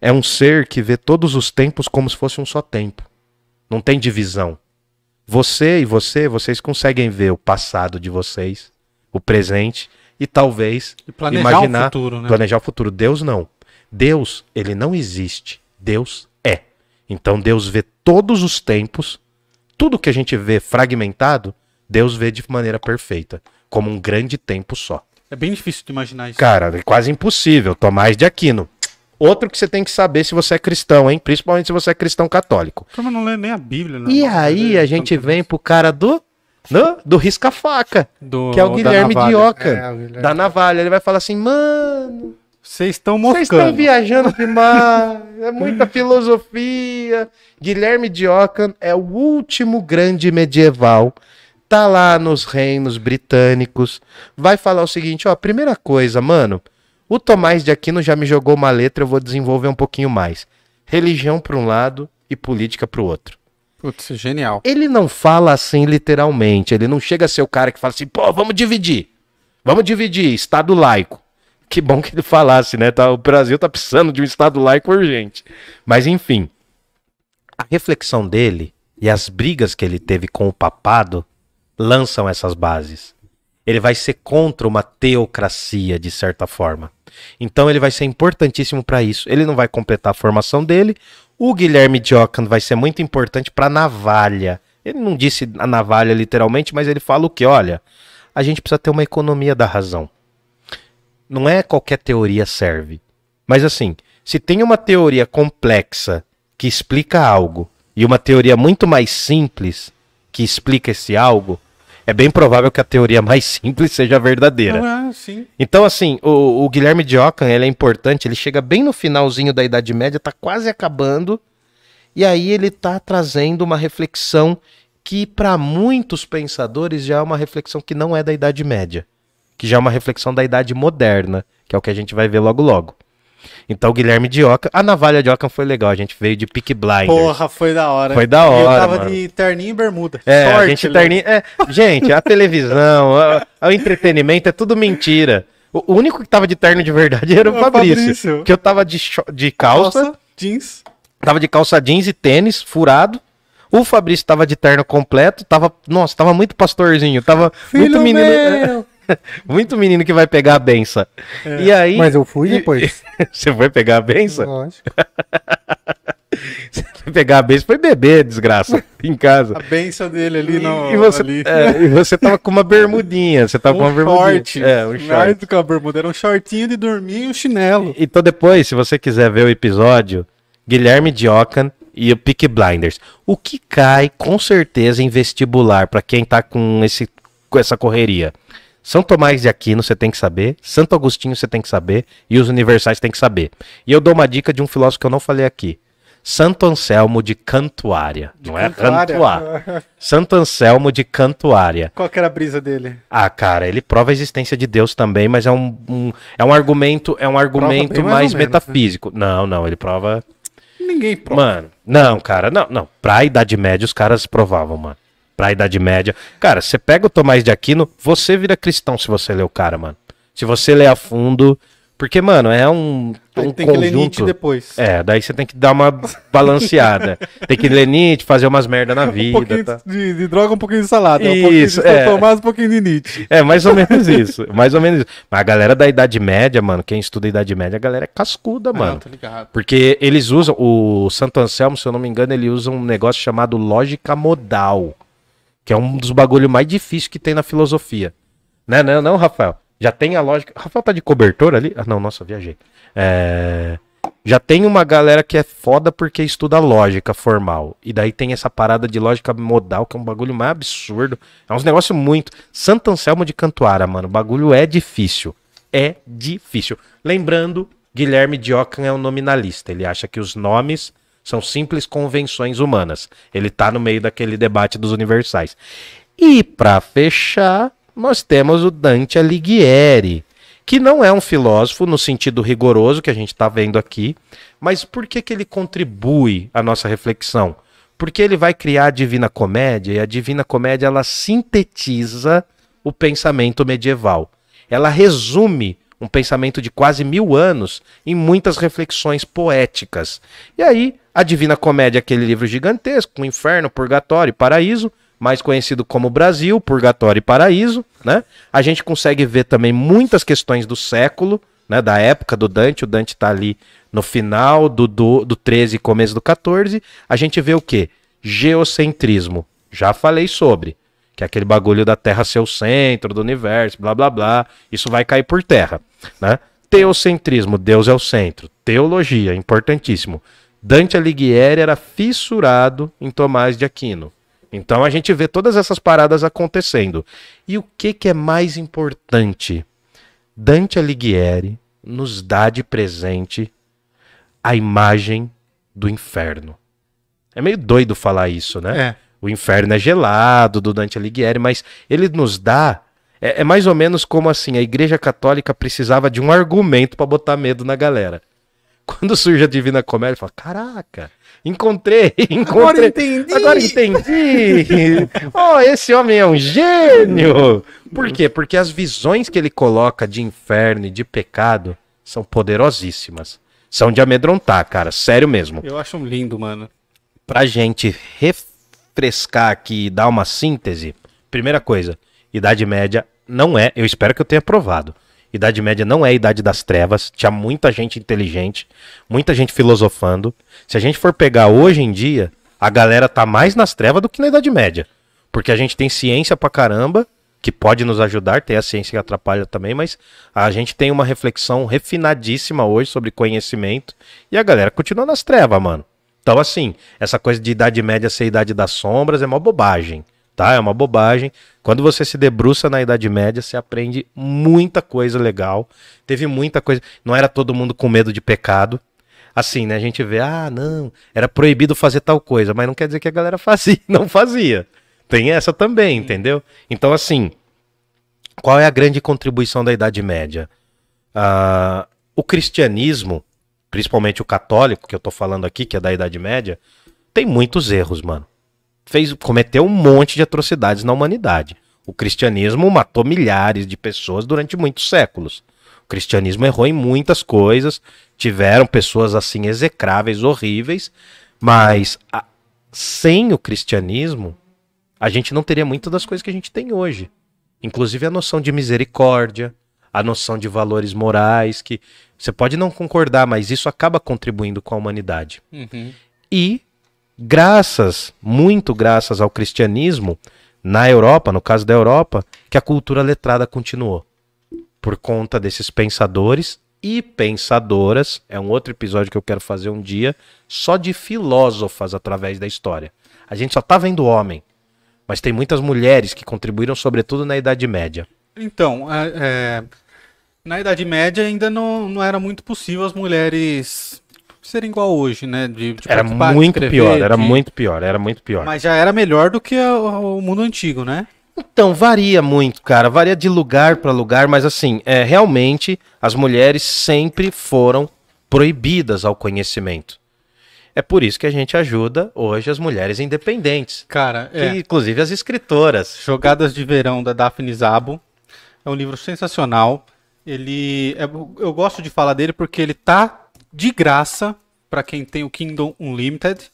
é um ser que vê todos os tempos como se fosse um só tempo. Não tem divisão. Você e você, vocês conseguem ver o passado de vocês, o presente e talvez E planejar imaginar o futuro, né? planejar o futuro. Deus não. Deus, ele não existe. Deus é. Então Deus vê todos os tempos, tudo que a gente vê fragmentado, Deus vê de maneira perfeita, como um grande tempo só. É bem difícil de imaginar isso. Cara, é quase impossível. Tomás de Aquino. Outro que você tem que saber se você é cristão, hein? Principalmente se você é cristão católico. Turma não lê nem a Bíblia, né? E aí a gente vem pro cara do do, do risca-faca, Do, que é o Guilherme. Dioca, É, o Guilherme. da navalha. Ele vai falar assim, mano, Vocês estão Vocês estão moscando. viajando demais. É muita filosofia. Guilherme de Ockham é o último grande medieval. Tá lá nos reinos britânicos. Vai falar o seguinte, ó, primeira coisa, mano. O Tomás de Aquino já me jogou uma letra, eu vou desenvolver um pouquinho mais. Religião para um lado e política para o outro. Putz, genial. Ele não fala assim literalmente. Ele não chega a ser o cara que fala assim, pô, vamos dividir. Vamos dividir, Estado laico. Que bom que ele falasse, né? Tá, o Brasil tá precisando de um Estado laico urgente. Mas enfim, a reflexão dele e as brigas que ele teve com o papado lançam essas bases. Ele vai ser contra uma teocracia, de certa forma. Então ele vai ser importantíssimo para isso. Ele não vai completar a formação dele. O Guilherme Ockham vai ser muito importante para a navalha. Ele não disse a navalha literalmente, mas ele fala o que? Olha, a gente precisa ter uma economia da razão. Não é qualquer teoria serve. Mas assim, se tem uma teoria complexa que explica algo e uma teoria muito mais simples que explica esse algo, é bem provável que a teoria mais simples seja verdadeira. É, sim. Então, assim, o, o Guilherme de Ockham, ele é importante, ele chega bem no finalzinho da Idade Média, tá quase acabando, e aí ele tá trazendo uma reflexão que para muitos pensadores já é uma reflexão que não é da Idade Média, que já é uma reflexão da Idade Moderna, que é o que a gente vai ver logo logo. Então, o Guilherme de Ockham, a navalha de Ockham foi legal, a gente veio de Peak Blinders. Porra, foi da hora. Foi da E Eu hora, tava mano. de terninho e bermuda. É, a Sorte, gente Léo. terni... é, gente, a televisão, a- o entretenimento é tudo mentira. O único que tava de terno de verdade era o É o Fabrício. Fabrício. Que eu tava de, de calça, Calça, jeans. tava de calça jeans e tênis furado. O Fabrício tava de terno completo, tava, nossa, tava muito pastorzinho, tava muito menino. meu! muito menino que vai pegar a benção. E aí, Mas eu fui depois. você foi pegar a benção? Lógico. Você foi pegar a benção, foi beber, desgraça, em casa. A benção dele ali E, no. e você, ali. é, e você tava com uma bermudinha, você tava com uma um bermudinha. short. É, um Mais short. do que uma bermuda, era um shortinho de dormir e um chinelo. Então depois, se você quiser ver o episódio, Guilherme Diocan e o Peak Blinders. O que cai com certeza em vestibular pra quem tá com, esse, com essa correria? São Tomás de Aquino você tem que saber, Santo Agostinho você tem que saber e os universais tem que saber. E eu dou uma dica de um filósofo que eu não falei aqui. Santo Anselmo de Cantuária. não é Cantuária. Cantuá. Santo Anselmo de Cantuária. Qual que era a brisa dele? Ah, cara, ele prova a existência de Deus também, mas é um, um- é um argumento, é um argumento mais mais menos, metafísico. Não, não, ele prova. Ninguém prova. Mano, não, cara, não, não. Pra Idade Média os caras provavam, mano. Pra Idade Média. Cara, você pega o Tomás de Aquino, você vira cristão se você ler o cara, mano. Se você ler a fundo. Porque, mano, é um, um tem que ler Nietzsche conjunto. depois. É, daí você tem que dar uma balanceada. tem que ler Nietzsche, fazer umas merda na Um vida. pouquinho tá? de, de droga, um pouquinho de salada. um pouquinho de Isso, São é. Tomás, um pouquinho de Nietzsche. É, mais ou menos isso. Mais ou menos isso. Mas a galera da Idade Média, mano, quem estuda a Idade Média, a galera é cascuda, mano. Ah, tô ligado. Porque eles usam, o Santo Anselmo, se eu não me engano, ele usa um negócio chamado lógica modal. Que é um dos bagulhos mais difíceis que tem na filosofia. Né, não, não, Rafael? Já tem a lógica. Rafael tá de cobertor ali? Ah, não, nossa, viajei. É, Já tem uma galera que é foda porque estuda lógica formal. E daí tem essa parada de lógica modal, que é um bagulho mais absurdo. É uns negócios muito. Santo Anselmo de Cantuária, mano. O bagulho é difícil. É difícil. Lembrando, Guilherme Diocan é um nominalista. Ele acha que os nomes são simples convenções humanas. Ele tá no meio daquele debate dos universais. E pra fechar, nós temos o Dante Alighieri, que não é um filósofo no sentido rigoroso que a gente está vendo aqui, mas por que, que ele contribui à nossa reflexão? Porque ele vai criar a Divina Comédia, e a Divina Comédia ela sintetiza o pensamento medieval. Ela resume um pensamento de quase mil anos em muitas reflexões poéticas. E aí, a Divina Comédia aquele livro gigantesco, com inferno, purgatório e paraíso, mais conhecido como Brasil, Purgatório e Paraíso, né? A gente consegue ver também muitas questões do século, né, da época do Dante, o Dante está ali no final do, do, do 13 e começo do 14, a gente vê o quê? Geocentrismo. Já falei sobre, que é aquele bagulho da Terra ser o centro do universo, blá blá blá, isso vai cair por terra, né? Teocentrismo, Deus é o centro. Teologia, importantíssimo. Dante Alighieri era fissurado em Tomás de Aquino. Então a gente vê todas essas paradas acontecendo. E o que, que é mais importante? Dante Alighieri nos dá de presente a imagem do inferno. É meio doido falar isso, né? É. O inferno é gelado do Dante Alighieri, mas ele nos dá. É, é mais ou menos como assim: a Igreja Católica precisava de um argumento para botar medo na galera. Quando surge a Divina Comédia, fala: Caraca, encontrei, encontrei. Agora entendi. Agora entendi. oh, esse homem é um gênio. Por quê? Porque as visões que ele coloca de inferno e de pecado são poderosíssimas. São de amedrontar, cara. Sério mesmo. Eu acho um lindo, mano. Pra gente refrescar aqui e dar uma síntese, primeira coisa, Idade Média não é, eu espero que eu tenha provado. Idade Média não é a Idade das Trevas, tinha muita gente inteligente, muita gente filosofando. Se a gente for pegar hoje em dia, a galera tá mais nas trevas do que na Idade Média. Porque a gente tem ciência pra caramba, que pode nos ajudar, tem a ciência que atrapalha também, mas a gente tem uma reflexão refinadíssima hoje sobre conhecimento e a galera continua nas trevas, mano. Então, assim, essa coisa de Idade Média ser Idade das Sombras é uma bobagem, tá? É uma bobagem. Quando você se debruça na Idade Média, você aprende muita coisa legal. Teve muita coisa. Não era todo mundo com medo de pecado. Assim, né? A gente vê, ah, não, era proibido fazer tal coisa, mas não quer dizer que a galera fazia, não fazia. Tem essa também, entendeu? Então, assim, qual é a grande contribuição da Idade Média? Ah, o cristianismo, principalmente o católico, que eu tô falando aqui, que é da Idade Média, tem muitos erros, mano. Fez, cometeu um monte de atrocidades na humanidade. O cristianismo matou milhares de pessoas durante muitos séculos. O cristianismo errou em muitas coisas, tiveram pessoas assim execráveis, horríveis, mas a- sem o cristianismo, a gente não teria muitas das coisas que a gente tem hoje. Inclusive a noção de misericórdia, a noção de valores morais, que você pode não concordar, mas isso acaba contribuindo com a humanidade. Uhum. E graças, muito graças ao cristianismo, na Europa, no caso da Europa, que a cultura letrada continuou. Por conta desses pensadores e pensadoras, é um outro episódio que eu quero fazer um dia, só de filósofas através da história. A gente só tá vendo homem, mas tem muitas mulheres que contribuíram, sobretudo na Idade Média. Então, é, é, na Idade Média ainda não, não era muito possível as mulheres serem igual hoje, né? De, de Era muito escrever, pior, era de- muito pior, era muito pior. Mas já era melhor do que a- o mundo antigo, né? Então, varia muito, cara. Varia de lugar para lugar, mas assim, é, realmente as mulheres sempre foram proibidas ao conhecimento. É por isso que a gente ajuda hoje as mulheres independentes. Cara, que, é. inclusive as escritoras. Jogadas de Verão da Daphne Zabo. É um livro sensacional. Ele é- eu gosto de falar dele porque ele tá de graça para quem tem o Kingdom Unlimited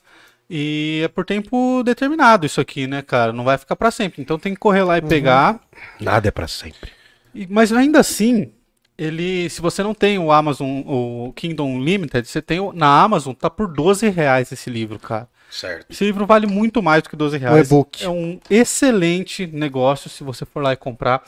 e é por tempo determinado isso aqui, né, cara? Não vai ficar para sempre. Então tem que correr lá e pegar. Nada é para sempre. E- Mas ainda assim, ele, se você não tem o Amazon, o Kingdom Unlimited, você tem o- na Amazon, tá por 12 reais esse livro, cara. Certo. Esse livro vale muito mais do que 12 reais. e-book. É um excelente negócio se você for lá e comprar.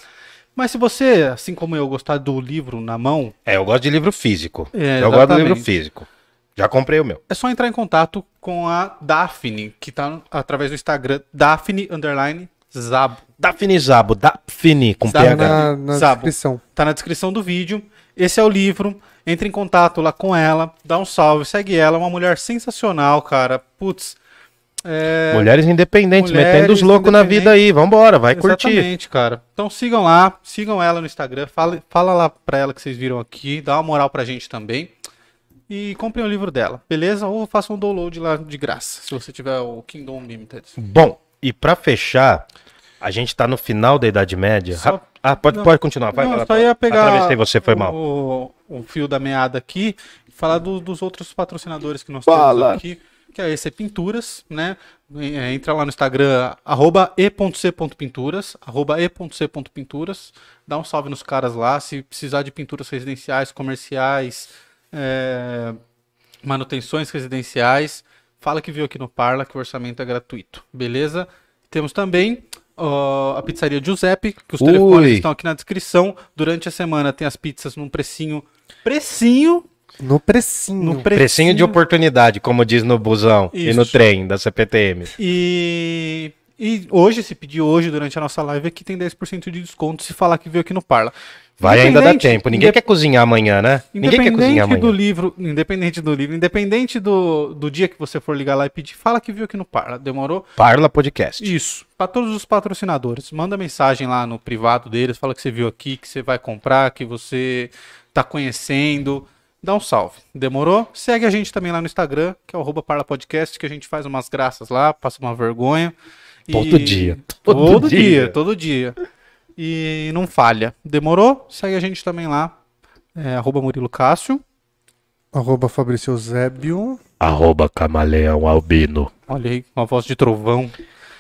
Mas se você, assim como eu, gostar do livro na mão, É, eu gosto de livro físico. É, eu gosto do livro físico. Já comprei o meu. é só entrar em contato com a Daphne, que tá através do Instagram, Daphne Underline Zabo. Daphne Zabo, Daphne com Zabo. PH. Na, na Zabo. descrição. Tá na descrição do vídeo. Esse é o livro. Entre em contato lá com ela, dá um salve, segue ela. É uma mulher sensacional, cara. Putz. É... Mulheres independentes, Mulheres metendo os loucos na vida aí. Vambora, vai curtir. Exatamente, cara. Então sigam lá, sigam ela no Instagram, fala, fala lá pra ela que vocês viram aqui, dá uma moral pra gente também. E comprem o livro dela, beleza? Ou façam um download lá de graça, se você tiver o Kingdom Unlimited. Bom, e pra fechar, a gente tá no final da Idade Média. Só- Ah, pode, Não. pode continuar. Vai, Não, vai, só vai. ia pegar Atravessei você, foi mal. o, o fio da meada aqui e falar do- dos outros patrocinadores que nós Fala. temos aqui, que é esse Pinturas, né? É, entra lá no Instagram, arroba e.c.pinturas, arroba e.c.pinturas, dá um salve nos caras lá, se precisar de pinturas residenciais, comerciais, é, manutenções residenciais, fala que viu aqui no Parla, que o orçamento é gratuito, beleza? Temos também ó, a pizzaria Giuseppe, que os Ui. telefones estão aqui na descrição. Durante a semana tem as pizzas num precinho. Precinho! No precinho. No Precinho de oportunidade, como diz no busão e no Isso. trem da CPTM. E, e hoje, se pedir hoje durante a nossa live aqui, tem 10% de desconto se falar que veio aqui no Parla. Vai ainda dar tempo. Ninguém quer cozinhar amanhã, né? Ninguém quer cozinhar Independente amanhã. do livro, independente do livro, independente do, do dia que você for ligar lá e pedir, fala que viu aqui no Parla. Demorou? Parla Podcast. Isso. Para todos os patrocinadores, manda mensagem lá no privado deles, fala que você viu aqui, que você vai comprar, que você tá conhecendo. Dá um salve. Demorou? Segue a gente também lá no Instagram, que é o arroba Parla Podcast, que a gente faz umas graças lá, passa uma vergonha. E- Todo dia. Todo, Todo dia. dia. todo dia. E não falha. Demorou? Segue a gente também lá. É, arroba Murilo Cássio. Arroba Fabrício Eusébio. Arroba Camaleão Albino. Olha aí, uma voz de trovão.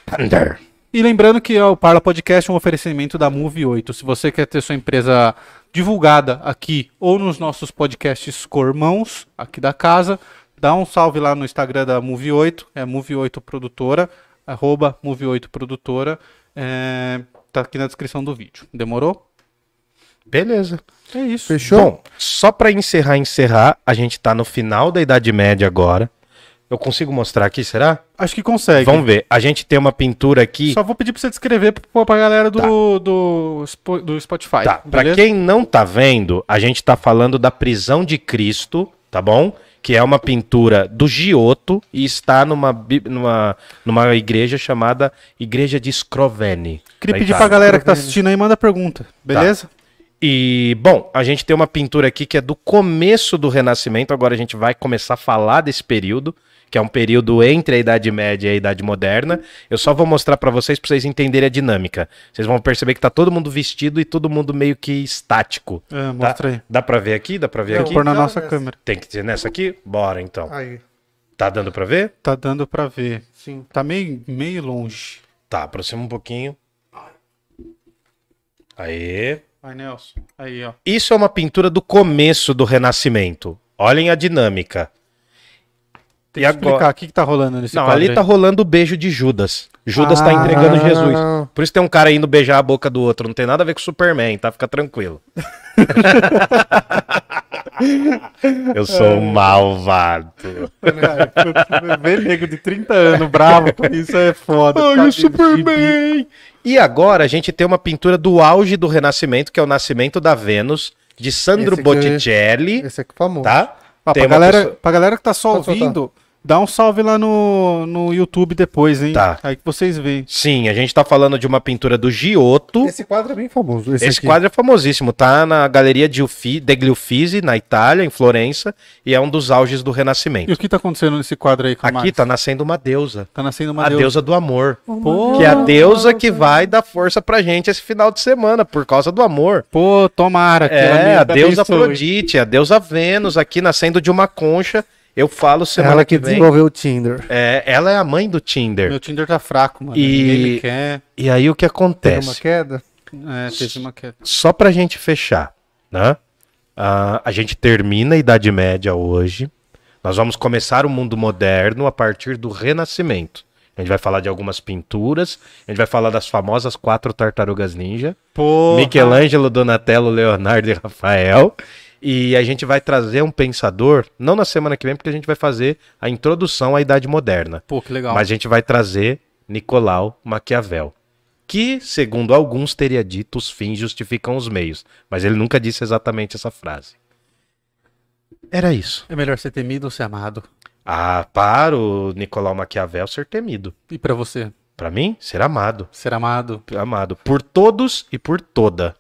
Thunder. E lembrando que o Parla Podcast é um oferecimento da Move 8. Se você quer ter sua empresa divulgada aqui ou nos nossos podcasts cormãos aqui da casa, dá um salve lá no Instagram da Move 8, é Move 8 Produtora, arroba Move 8 Produtora, é, tá aqui na descrição do vídeo. Demorou? Beleza. É isso. Fechou? Bom, só pra encerrar, encerrar, a gente tá no final da Idade Média agora. Eu consigo mostrar aqui, será? Acho que consegue. Vamos ver. A gente tem uma pintura aqui. Só vou pedir pra você descrever pra, pra galera do, do, Spo- do Spotify. Tá, pra beleza? quem não tá vendo, a gente tá falando da prisão de Cristo, tá bom? Que é uma pintura do Giotto e está numa, numa, numa igreja chamada Igreja de Scroveni. Queria pedir pra galera que tá assistindo aí, manda pergunta, beleza? E, bom, a gente tem uma pintura aqui que é do começo do Renascimento. Agora a gente vai começar a falar desse período, que é um período entre a Idade Média e a Idade Moderna. Eu só vou mostrar pra vocês, pra vocês entenderem a dinâmica. Vocês vão perceber que tá todo mundo vestido e todo mundo meio que estático. É, Tá? mostra aí. Dá pra ver aqui? Dá pra ver Não, aqui? Pôr na Não, nossa nessa. câmera. Tem que ser nessa aqui? Bora então. Aí. Tá dando pra ver? Tá dando pra ver. Sim. Tá meio, meio longe. Tá, aproxima um pouquinho. Aê. Vai, Nelson. Aí, ó. Isso é uma pintura do começo do Renascimento. Olhem a dinâmica. Tem E que explicar agora? o que, que tá rolando nesse Não, quadro ali aí. tá rolando o beijo de Judas. Judas tá Ah. entregando Jesus. Por isso tem um cara indo beijar a boca do outro. Não tem nada a ver com o Superman, tá? Fica tranquilo. Eu sou um malvado. Ver nego de 30 anos bravo com isso é foda. Ai, Tá o. Superman! E agora a gente tem uma pintura do auge do Renascimento, que é o Nascimento da Vênus, de Sandro Esse é- Botticelli, Esse aqui é famoso. tá? Tem pra, galera, pessoa- pra galera que tá só ouvindo, dá um salve lá no, no YouTube depois, hein? Tá. Aí que vocês veem. Sim, a gente tá falando de uma pintura do Giotto. Esse quadro é bem famoso. Esse, Esse aqui. quadro é famosíssimo, tá na Galeria de Uffi, degli Uffizi, na Itália, em Florença, e é um dos auges do E Renascimento. o que tá acontecendo nesse quadro aí, Camargo? Aqui tá nascendo uma deusa, Tá nascendo uma a deusa. deusa do amor, Pô, que é a deusa que vai dar força pra gente esse final de semana, por causa do amor. Pô, tomara que É, a deusa abençoe. Afrodite, a deusa Vênus, aqui nascendo de uma concha. Eu falo semana Ela que que vem. desenvolveu o Tinder. É, ela é a mãe do Tinder. Meu Tinder tá fraco, mano. E- Ninguém me quer. E aí o que Teve uma acontece? queda? É, teve uma queda. Só pra gente fechar, né? Ah, a gente termina a Idade Média hoje. Nós vamos começar o mundo moderno a partir do Renascimento. A gente vai falar de algumas pinturas, a gente vai falar das famosas quatro tartarugas ninja, Pô, Michelangelo, Donatello, Leonardo e Rafael. E a gente vai trazer um pensador, não na semana que vem, porque a gente vai fazer a introdução à Idade Moderna. Pô, que legal. Mas a gente vai trazer Nicolau Maquiavel, que, segundo alguns, teria dito os fins justificam os meios. Mas ele nunca disse exatamente essa frase. Era isso. É melhor ser temido ou ser amado? Ah, para o Nicolau Maquiavel ser temido. E pra você? Pra mim, ser amado. Ser amado? Amado por todos e por toda.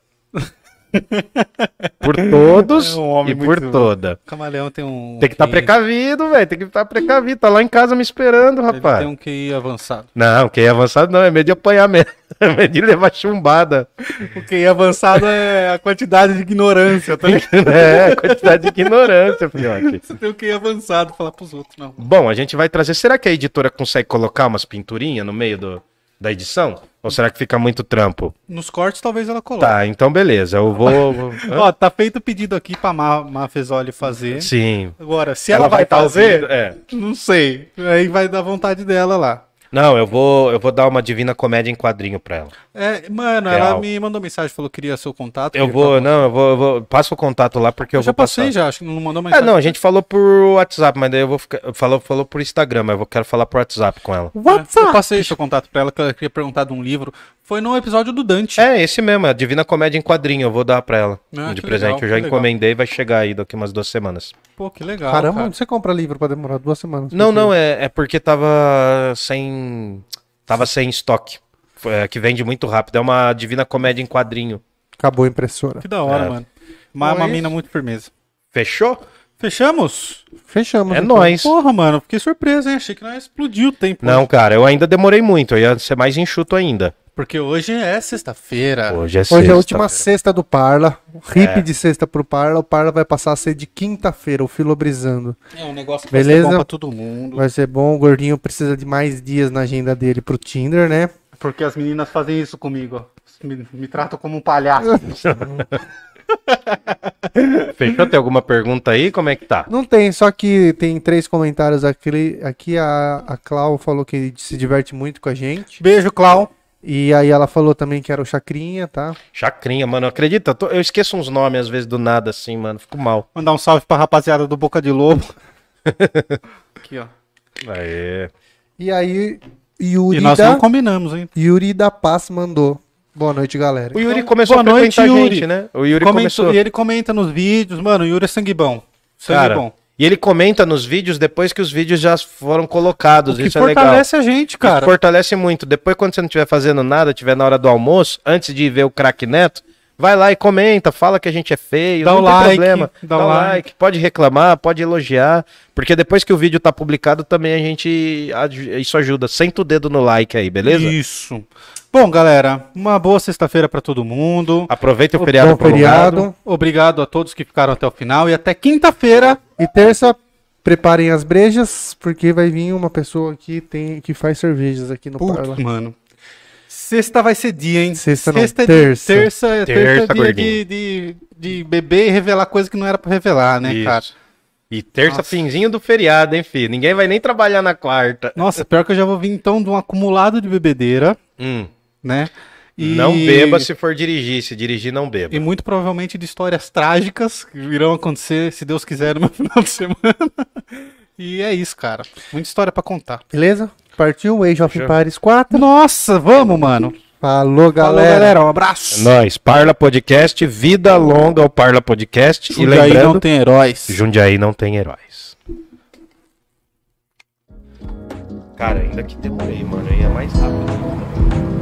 por todos É um homem e por muito- toda. O camaleão tem um. Tem que estar QI precavido, velho. Tem que estar precavido. Tá lá em casa me esperando, Ele rapaz. tem um QI avançado. Não, quem é avançado não, é medo de apanhar mesmo. É medo de levar chumbada. O QI avançado é a quantidade de ignorância, tá ligado? É, quantidade de ignorância, filhote. Você tem o QI avançado falar pros outros, não. Bom, a gente vai trazer. Será que a editora consegue colocar umas pinturinhas no meio do, da edição? Ou será que fica muito trampo? Nos cortes talvez ela coloque. Tá, então beleza. Eu vou. Ó, tá feito o pedido aqui pra Ma Mafezoli fazer. Sim. Agora, se ela, vai fazer. fazer, É. não sei. Aí vai dar vontade dela lá. Não, eu vou, eu vou dar uma divina comédia em quadrinho pra ela. É, mano, Real. ela me mandou mensagem, falou que queria seu contato. Eu vou, não, eu vou, eu vou. Passa o contato lá porque eu, Eu já vou passei passar. já, acho que não mandou É, mensagem. não, a gente falou por WhatsApp, mas daí eu vou ficar. Falou, falou por Instagram, mas eu quero falar por WhatsApp com ela. É, Eu passei seu contato pra ela, que ela queria perguntar de um livro. Foi no episódio do Dante. É, esse mesmo, é a Divina Comédia em quadrinho, eu vou dar pra ela. Ah, de presente. legal, eu já legal. encomendei, vai chegar aí daqui umas duas semanas. Pô, que legal. Caramba, cara. onde você compra livro pra demorar duas semanas? Não, não, é, é porque tava sem. Tava sem estoque. É, que vende muito rápido. É uma Divina Comédia em quadrinho. Acabou a impressora. Que da hora, É. mano. Uma, Bom, uma mina muito firmeza. Fechou? Fechamos? Fechamos. É então. nóis. Porra, mano, fiquei surpreso, hein? Achei que não explodiu o tempo. Não, hoje. cara, eu ainda demorei muito. Eu ia ser mais enxuto ainda. Porque hoje é sexta-feira. Hoje é Hoje é sexta. a última sexta do Parla. O hip É. de sexta pro Parla. O Parla vai passar a ser de quinta-feira, o Filobrizando. É um negócio que vai Beleza? ser bom pra todo mundo. Vai ser bom. O gordinho precisa de mais dias na agenda dele pro Tinder, né? Porque as meninas fazem isso comigo, ó. Me, me tratam como um palhaço. Fechou? Tem alguma pergunta aí? Como é que tá? Não tem, só que tem três comentários aqui. Aqui a, a Clau falou que se diverte muito com a gente. Beijo, Clau. E aí ela falou também que era o Chacrinha, tá? Chacrinha, mano. Acredita? Eu tô- Eu esqueço uns nomes às vezes do nada assim, mano. Fico mal. Mandar um salve pra rapaziada do Boca de Lobo. Aqui, ó. Aê. E aí, Yuri, E nós da, não combinamos, hein? Yuri da Paz mandou. Boa noite, galera. O Yuri Então, começou boa a frequentar noite, a Yuri. gente, né? O Yuri Comentou- começou. E ele comenta nos vídeos. Mano, o Yuri é sangue bom. Sangue Cara, bom. E ele comenta nos vídeos depois que os vídeos já foram colocados. O que Isso é legal. fortalece a gente, cara. Isso fortalece muito. Depois, quando você não estiver fazendo nada, estiver na hora do almoço, antes de ver o craque Neto, vai lá e comenta, fala que a gente é feio, Dá não o tem like, problema. dá Dá o o like. like, pode reclamar, pode elogiar, porque depois que o vídeo tá publicado, também a gente. Isso ajuda. Senta o dedo no like aí, beleza? Isso. Bom, galera, uma boa sexta-feira pra todo mundo. Aproveita o feriado Bom prolongado. feriado. Obrigado a todos que ficaram até o final e até quinta-feira. E terça, preparem as brejas, porque vai vir uma pessoa que tem que faz cervejas aqui no Parla. Putz, mano. Sexta vai ser dia, hein? Sexta não, é dia- terça. terça, é- terça é Terça, dia gordinho. de, de, de beber e revelar coisa que não era pra revelar, né, Isso. cara? E terça, Nossa. finzinho do feriado, hein, filho? Ninguém vai nem trabalhar na quarta. Nossa, pior que eu já vou vir então de um acumulado de bebedeira, Hum. né? E- Não beba se for dirigir. Se dirigir, não beba. E muito provavelmente de histórias trágicas que irão acontecer, se Deus quiser, no meu final de semana. E é isso, cara. Muita história pra contar. Beleza? Partiu Age of. Empires 4. Nossa, vamos, mano. Falou, galera. Falou, galera. Um abraço. É nóis. Parla Podcast, vida longa ao Parla Podcast. E e lembrando, não tem heróis. Jundiaí não tem heróis. Cara, ainda que demorei, mano. Eu ia mais rápido.